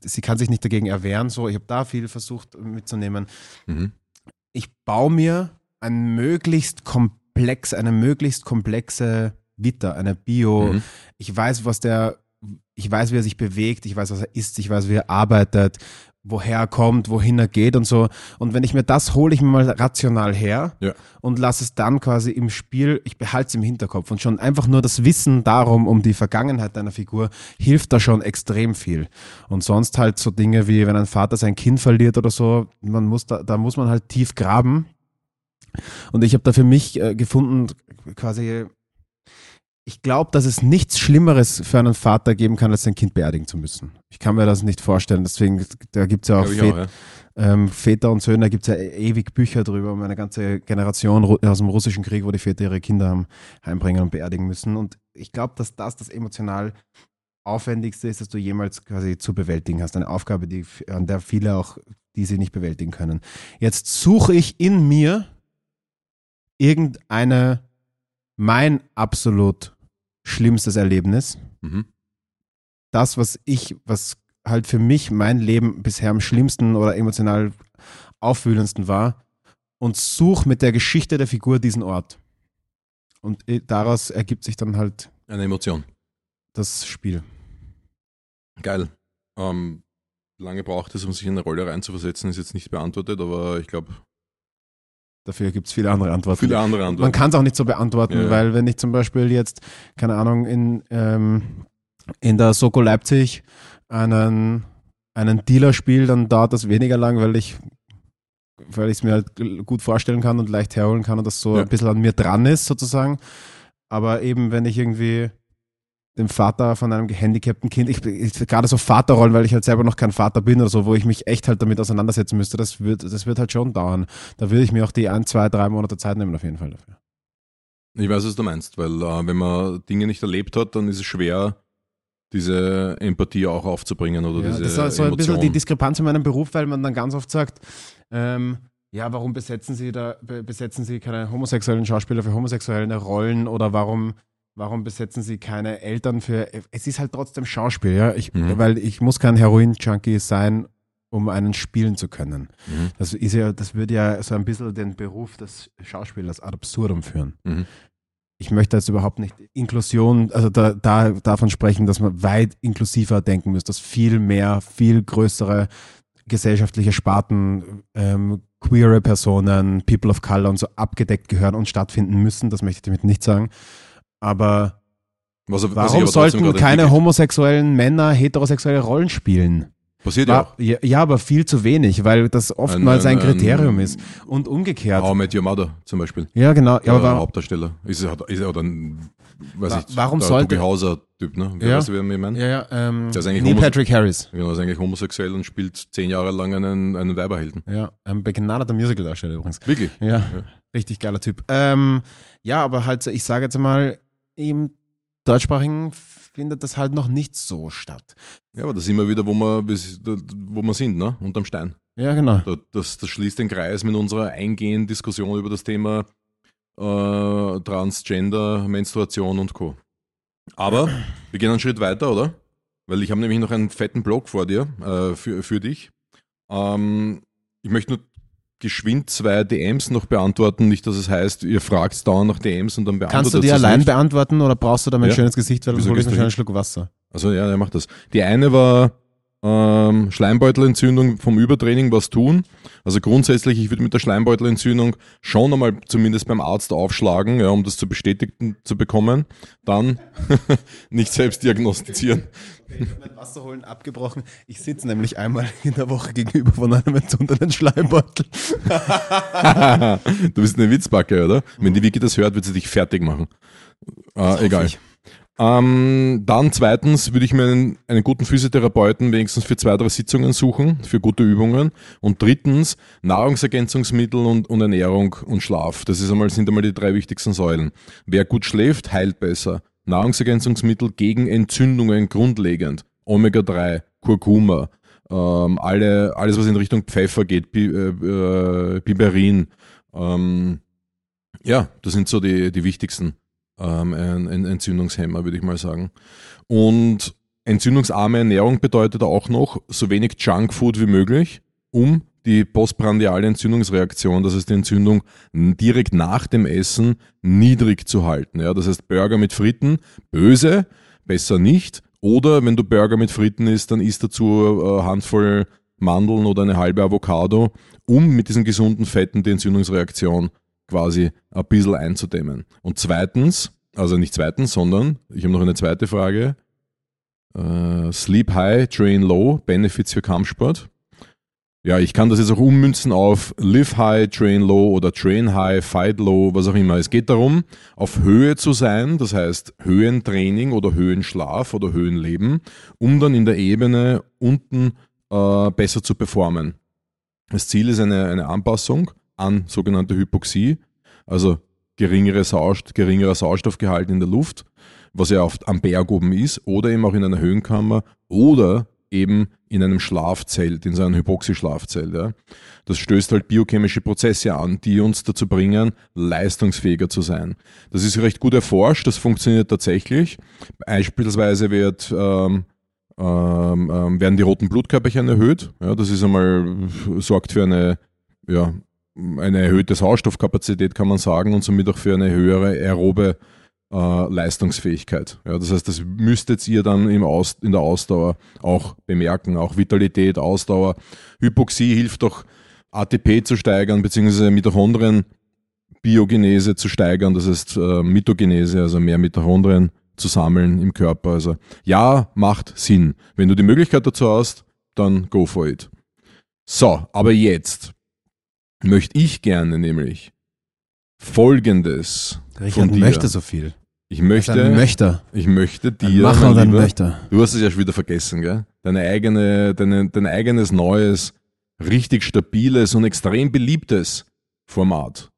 sie kann sich nicht dagegen erwehren, so, ich habe da viel versucht mitzunehmen. Mhm. Ich baue mir ein möglichst komplex, eine möglichst komplexe Vita, eine Bio, Mhm. ich weiß, was der, ich weiß, wie er sich bewegt, ich weiß, was er isst, ich weiß, wie er arbeitet, woher er kommt, wohin er geht und so. Und wenn ich mir das hole, ich mir mal rational her Ja. und lasse es dann quasi im Spiel, ich behalte es im Hinterkopf und schon einfach nur das Wissen darum, um die Vergangenheit deiner Figur, hilft da schon extrem viel. Und sonst halt so Dinge wie, wenn ein Vater sein Kind verliert oder so, man muss da, da muss man halt tief graben. Und ich habe da für mich äh, gefunden, quasi, ich glaube, dass es nichts Schlimmeres für einen Vater geben kann, als sein Kind beerdigen zu müssen. Ich kann mir das nicht vorstellen. Deswegen, da gibt es ja auch, Väter, auch, ja. ähm, Väter und Söhne, da gibt es ja ewig Bücher drüber, um eine ganze Generation aus dem russischen Krieg, wo die Väter ihre Kinder haben, heimbringen und beerdigen müssen. Und ich glaube, dass das das emotional aufwendigste ist, das du jemals quasi zu bewältigen hast. Eine Aufgabe, die, an der viele auch, die sie nicht bewältigen können. Jetzt suche ich in mir irgendeine, mein absolut schlimmstes Erlebnis. Mhm. Das, was ich, was halt für mich mein Leben bisher am schlimmsten oder emotional aufwühlendsten war und suche mit der Geschichte der Figur diesen Ort. Und äh, daraus ergibt sich dann halt Eine Emotion. das Spiel. Geil. Ähm, lange braucht es, um sich in eine Rolle reinzuversetzen, ist jetzt nicht beantwortet, aber ich glaube, Dafür gibt es viele andere Antworten. viele andere Man Antworten. kann es auch nicht so beantworten, Ja, ja. weil wenn ich zum Beispiel jetzt, keine Ahnung, in, ähm, in der Soko Leipzig einen, einen Dealer spiele, dann dauert das weniger lang, weil ich weil ich es mir halt gut vorstellen kann und leicht herholen kann und das so Ja. ein bisschen an mir dran ist, sozusagen. Aber eben, wenn ich irgendwie den Vater von einem gehandicapten Kind, ich, ich gerade so Vaterrollen, weil ich halt selber noch kein Vater bin oder so, wo ich mich echt halt damit auseinandersetzen müsste, das wird, das wird halt schon dauern. Da würde ich mir auch die ein, zwei, drei Monate Zeit nehmen, auf jeden Fall dafür. Ich weiß, was du meinst, weil äh, wenn man Dinge nicht erlebt hat, dann ist es schwer, diese Empathie auch aufzubringen oder Ja, diese das ist so- so ein bisschen die Diskrepanz in meinem Beruf, weil man dann ganz oft sagt, ähm, ja, warum besetzen Sie da, be besetzen Sie keine homosexuellen Schauspieler für homosexuelle Rollen oder warum, warum besetzen Sie keine Eltern für, es ist halt trotzdem Schauspiel, ja, ich, Mhm. weil ich muss kein Heroin-Junkie sein, um einen spielen zu können. Mhm. Das ist ja, das würde ja so ein bisschen den Beruf des Schauspielers ad absurdum führen. Mhm. Ich möchte jetzt überhaupt nicht Inklusion, also da, da davon sprechen, dass man weit inklusiver denken muss, dass viel mehr, viel größere gesellschaftliche Sparten, ähm, queere Personen, People of Color und so abgedeckt gehören und stattfinden müssen. Das möchte ich damit nicht sagen. Aber Was, was warum sollten keine entwickelt. homosexuellen Männer heterosexuelle Rollen spielen? Passiert ja auch. Ja, ja, aber viel zu wenig, weil das oftmals ein, ein- ein- Kriterium ist. Und umgekehrt. How I Met Your Mother zum Beispiel. Ja, genau. Ja, aber Hauptdarsteller. Ist, er- ist er oder ein, weiß Wa- ich, warum der sollte- Hauser-Typ, ne? Wer Ja. weiß, wer ich meine? ja, ja, ähm, Der ist eigentlich homose- Patrick Harris. Genau, ist eigentlich homosexuell und spielt zehn Jahre lang einen, einen Weiberhelden. Ja, ein begnadeter Musical-Darsteller übrigens. Wirklich? Ja, richtig geiler Typ. Ähm, ja, aber halt, ich sage jetzt mal, im Deutschsprachigen findet das halt noch nicht so statt. Ja, aber da sind wir wieder, wo wir, wo wir sind, ne? Unterm Stein. Ja, genau. Da- Das, das schließt den Kreis mit unserer eingehenden Diskussion über das Thema äh, Transgender, Menstruation und Co. Aber wir gehen einen Schritt weiter, oder? Weil ich habe nämlich noch einen fetten Blog vor dir, äh, für, für dich. Ähm, ich möchte nur geschwind zwei DMs noch beantworten, nicht, dass es heißt, ihr fragt dauernd nach DMs und dann beantwortet Kannst du die allein nicht. beantworten oder brauchst du da mein Ja. schönes Gesicht, weil Wieso du schon einen hin? Schluck Wasser. Also ja, er macht das. Die eine war ähm, Schleimbeutelentzündung vom Übertraining was tun. Also grundsätzlich, ich würde mit der Schleimbeutelentzündung schon einmal zumindest beim Arzt aufschlagen, ja, um das zu bestätigen zu bekommen. Dann nicht selbst diagnostizieren. Ich habe mein Wasser holen abgebrochen. Ich sitze nämlich einmal in der Woche gegenüber von einem entzündeten Schleimbeutel. du bist eine Witzbacke, oder? Wenn die Wiki das hört, wird sie dich fertig machen. Äh, egal. ich. Ähm, dann zweitens würde ich mir einen, einen guten Physiotherapeuten wenigstens für zwei, drei Sitzungen suchen, für gute Übungen. Und drittens Nahrungsergänzungsmittel und, und Ernährung und Schlaf. Das ist einmal, sind einmal die drei wichtigsten Säulen. Wer gut schläft, heilt besser. Nahrungsergänzungsmittel gegen Entzündungen grundlegend. Omega-3, Kurkuma, ähm, alle, alles was in Richtung Pfeffer geht, Pi, äh, äh, Piperin. Ähm, ja, das sind so die, die wichtigsten ähm, ein, ein Entzündungshemmer, würde ich mal sagen. Und entzündungsarme Ernährung bedeutet auch noch so wenig Junkfood wie möglich, um die postprandiale Entzündungsreaktion, das heißt die Entzündung direkt nach dem Essen niedrig zu halten. Ja, das heißt Burger mit Fritten, böse, besser nicht. Oder wenn du Burger mit Fritten isst, dann isst dazu äh, Handvoll Mandeln oder eine halbe Avocado, um mit diesen gesunden Fetten die Entzündungsreaktion quasi ein bisschen einzudämmen. Und zweitens, also nicht zweitens, sondern ich habe noch eine zweite Frage. Äh, Sleep High, Train Low, Benefits für Kampfsport. Ja, ich kann das jetzt auch ummünzen auf Live High, Train Low oder Train High, Fight Low, was auch immer. Es geht darum, auf Höhe zu sein, das heißt Höhentraining oder Höhenschlaf oder Höhenleben, um dann in der Ebene unten äh, besser zu performen. Das Ziel ist eine, eine Anpassung an sogenannte Hypoxie, also geringere Sauerst geringerer Sauerstoffgehalt in der Luft, was ja oft am Berg oben ist, oder eben auch in einer Höhenkammer oder eben in einem Schlafzelt, in so einem Hypoxie-Schlafzelt. Ja. Das stößt halt biochemische Prozesse an, die uns dazu bringen, leistungsfähiger zu sein. Das ist recht gut erforscht, das funktioniert tatsächlich. Beispielsweise wird, ähm, ähm, ähm, werden die roten Blutkörperchen erhöht. Ja, das ist einmal, sorgt für eine, ja, eine erhöhte Sauerstoffkapazität, kann man sagen, und somit auch für eine höhere aerobe äh, Leistungsfähigkeit. Ja, das heißt, das müsstet ihr dann im Aus, in der Ausdauer auch bemerken, auch Vitalität, Ausdauer. Hypoxie hilft doch ATP zu steigern, beziehungsweise Mitochondrien Biogenese zu steigern, das heißt äh, Mitogenese, also mehr Mitochondrien zu sammeln im Körper. Also ja, macht Sinn. Wenn du die Möglichkeit dazu hast, dann go for it. So, aber jetzt möchte ich gerne nämlich Folgendes Richard von dir. möchte so viel. Ich möchte, Ein Möchter. ich möchte dir, Macher mein und ein Lieber, Möchter. du hast es ja schon wieder vergessen, gell? Deine eigene, deine, dein eigenes neues, richtig stabiles und extrem beliebtes Format.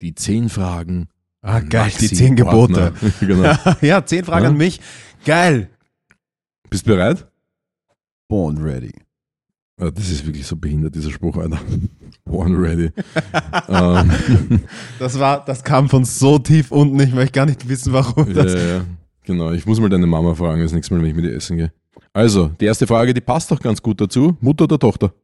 Die zehn Fragen. Ah, geil, die Maxi zehn Gebote. Genau. ja, zehn Fragen Ja. an mich. Geil. Bist du bereit? Born ready. Ah, Das ist wirklich so behindert, dieser Spruch, Alter. Born ready. ähm, Das war, das kam von so tief unten, ich möchte gar nicht wissen, warum ja, das. ja, genau. Ich muss mal deine Mama fragen, das nächste Mal, wenn ich mit ihr essen gehe. Also, die erste Frage, die passt doch ganz gut dazu. Mutter oder Tochter?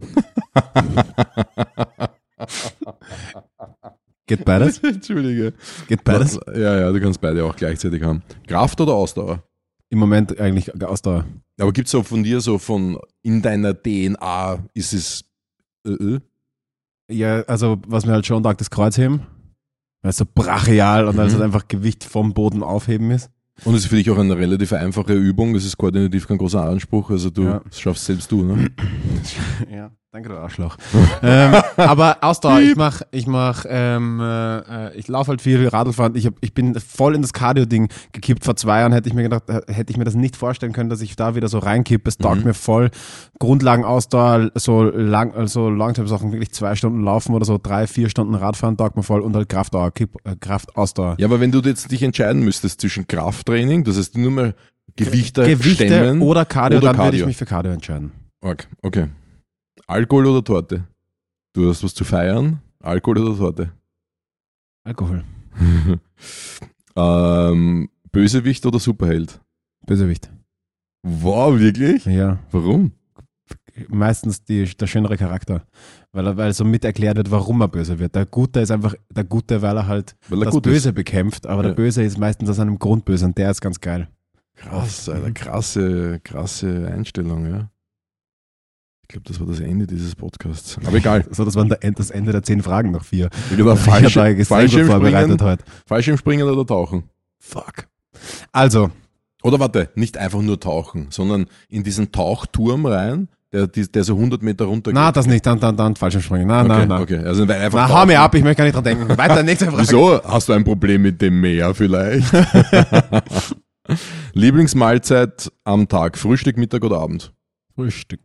Geht beides? Entschuldige. Geht beides? Ja, ja, du kannst beide auch gleichzeitig haben. Kraft oder Ausdauer? Im Moment eigentlich Ausdauer. Aber gibt es so von dir so von in deiner DNA, ist es äh, äh? Ja, also was mir halt schon sagt, das Kreuzheben. Weil es so brachial und weil es Mhm. halt einfach Gewicht vom Boden aufheben ist. Und es ist für dich auch eine relativ einfache Übung. Das ist koordinativ kein großer Anspruch. Also du Ja. das schaffst selbst du, ne? Ja, danke du Arschloch. ähm, aber Ausdauer, ich mach, ich mach, ähm, äh, ich laufe halt viel Radlfahren. Ich, hab, ich bin voll in das Cardio-Ding gekippt. Vor zwei Jahren hätte ich mir gedacht, äh, hätte ich mir das nicht vorstellen können, dass ich da wieder so reinkippe. Es taugt Mhm. mir voll. Grundlagenausdauer, so lang, also Longterm-Sachen, wirklich zwei Stunden laufen oder so drei, vier Stunden Radfahren taugt mir voll und halt Kraftdauer, Kipp, äh, Kraftausdauer. Ja, aber wenn du jetzt dich entscheiden müsstest zwischen Krafttraining, das heißt nur mal Gewichte, Gewichte stemmen oder Cardio, oder dann würde ich Cardio. mich für Cardio entscheiden. Org, Okay. Alkohol oder Torte? Du hast was zu feiern? Alkohol oder Torte? Alkohol. ähm, Bösewicht oder Superheld? Bösewicht. Wow, wirklich? Ja. Warum? meistens die, der schönere Charakter, weil er, weil so mit erklärt wird, warum er böse wird. Der Gute ist einfach der Gute, weil er halt Weil er das Böse ist. bekämpft, aber Ja. der Böse ist meistens aus einem Grund böse und der ist ganz geil. Krass, Alter, krasse, krasse Einstellung, ja. Ich glaube, das war das Ende dieses Podcasts. Aber egal. So, das war das Ende der zehn Fragen noch vier. Ich da extrem gut vorbereitet heute. Fallschirmspringen oder tauchen? Fuck. Also, Oder warte, nicht einfach nur tauchen, sondern in diesen Tauchturm rein, der, der so 100 Meter runter na, geht. das nicht, dann, dann, dann, Fallschirmspringen. Na, okay, na, na. okay. Also einfach Na, hau tauchen. mir ab, ich möchte gar nicht dran denken. Weiter, nächste Frage. Wieso? Hast du ein Problem mit dem Meer vielleicht? Lieblingsmahlzeit am Tag, Frühstück, Mittag oder Abend? Frühstück.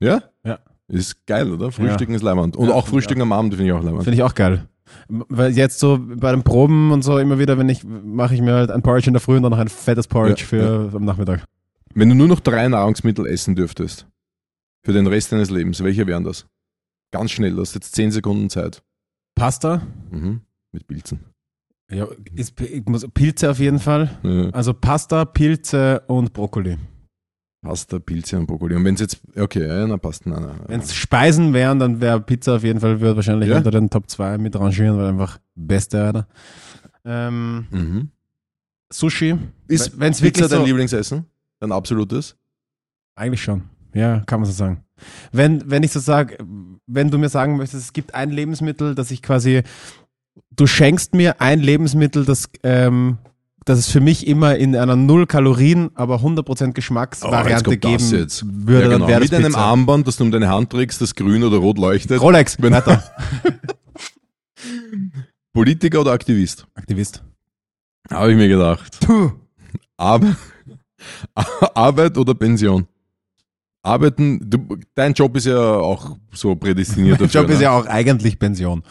Ja? Ja. Ist geil, oder? Frühstücken ist Leiband. Und auch Frühstücken am Abend finde ich auch Leiband. Finde ich auch geil. Weil jetzt so bei den Proben und so immer wieder, wenn ich, mache ich mir halt ein Porridge in der Früh und dann noch ein fettes Porridge Ja, für am Nachmittag. Wenn du nur noch drei Nahrungsmittel essen dürftest, für den Rest deines Lebens, welche wären das? Ganz schnell, du hast jetzt 10 Sekunden Zeit. Pasta. Mhm. Mit Pilzen. Ja, ist, muss, Pilze auf jeden Fall. Ja. Also Pasta, Pilze und Brokkoli. Pasta, Pilze und Brokkoli. Und wenn es jetzt, okay, ja, na passt, nein, nein. Wenn es Speisen wären, dann wäre Pizza auf jeden Fall, würde wahrscheinlich Ja? unter den Top 2 mit rangieren, weil einfach beste, Alter. Ähm, Mhm. Sushi. Ist Wenn es Pizza wirklich dein so, Lieblingsessen? Dein absolutes? Eigentlich schon. Ja, kann man so sagen. Wenn, wenn ich so sage, wenn du mir sagen möchtest, es gibt ein Lebensmittel, das ich quasi, du schenkst mir ein Lebensmittel, das, ähm, das es für mich immer in einer null Kalorien, aber 100% Geschmacksvariante Oh, geben jetzt. würde, ja, genau. Mit einem Pizza. Armband, das du um deine Hand trägst, das grün oder rot leuchtet. Rolex, Wenn- weiter. Politiker oder Aktivist? Aktivist. Habe ich mir gedacht. Puh. Arbeit, Arbeit oder Pension? Arbeiten, du, dein Job ist ja auch so prädestiniert Mein dafür. Job ist ne? ja auch eigentlich Pension.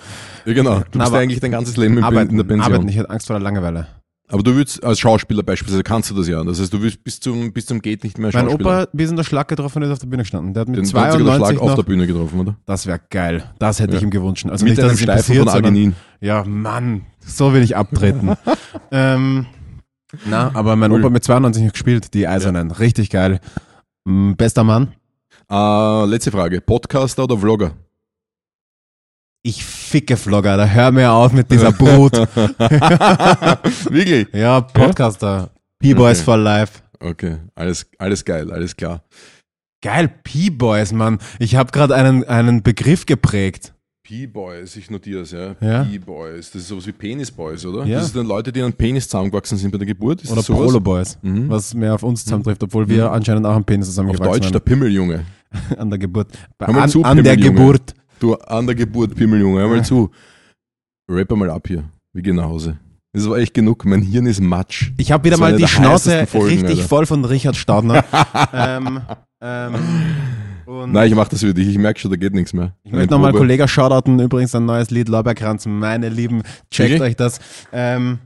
ja genau. Du bist aber eigentlich dein ganzes Leben in, Arbeiten, in der Pension. arbeiten. Ich hätte Angst vor der Langeweile. Aber du würdest als Schauspieler beispielsweise kannst du das ja. Das heißt, du willst bis zum bis zum geht nicht mehr Mein Schauspieler. Opa, wie es in der Schlag getroffen ist, auf der Bühne gestanden. Der hat mit Den, den hat sogar der 92 Schlag auf noch, der Bühne getroffen, oder? das wäre geil. Das hätte Ja. ich ihm gewünscht. Also Mit nicht, einem Steifen passiert, von sondern- Arginin. Ja, Mann, so will ich abtreten. ähm, na, aber mein Cool. Opa mit 92 noch gespielt, die Eisernen. Richtig geil. Mm, Bester Mann. Äh, letzte Frage. Podcaster oder Vlogger? Ich ficke Vlogger, da hör mir auf mit dieser Brut. Wirklich? ja, Podcaster. P-Boys Okay. for life. Okay, alles, alles geil, alles klar. Geil, P-Boys, Mann. Ich habe gerade einen, einen Begriff geprägt. P-Boys, ich notiere es, ja. Ja. P-Boys, das ist sowas wie Penis-Boys, oder? Ja. Das sind dann Leute, die an Penis zusammengewachsen sind bei der Geburt. Ist Oder das? Prolo-Boys. Mhm. Was mehr auf uns zusammentrifft, obwohl wir anscheinend auch am Penis Auf zusammengewachsen Deutsch der Pimmeljunge. sind. An der Geburt. An, zu, an der. Geburt. Du, an der Geburt Pimmeljunge, hör mal zu. Rapper mal ab hier. Wir gehen nach Hause. Das war echt genug. Mein Hirn ist Matsch. Ich habe wieder mal die Schnauze Folgen, richtig Alter. voll von Richard Staudner. ähm, ähm, Nein, ich mach das für dich. Ich merke schon, da geht nichts mehr. ich möchte nochmal Probe. Kollege shoutouten, übrigens ein neues Lied, Lorbeerkranz, meine Lieben, checkt Wirklich? euch das. Ähm,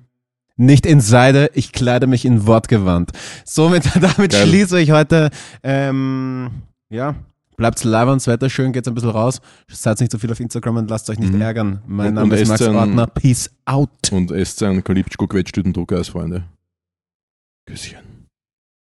nicht in Seide, ich kleide mich in Wortgewand. Somit, damit Geil. schließe ich heute, ähm, ja, bleibt live und Wetter schön, geht's ein bisschen raus. Seid nicht so viel auf Instagram und lasst euch nicht Mhm. ärgern. Mein Und- Name und ist Max ein- Ordner, peace out. Und esst sein Kalipschko Quetschtütendrucker als Freunde. Küsschen.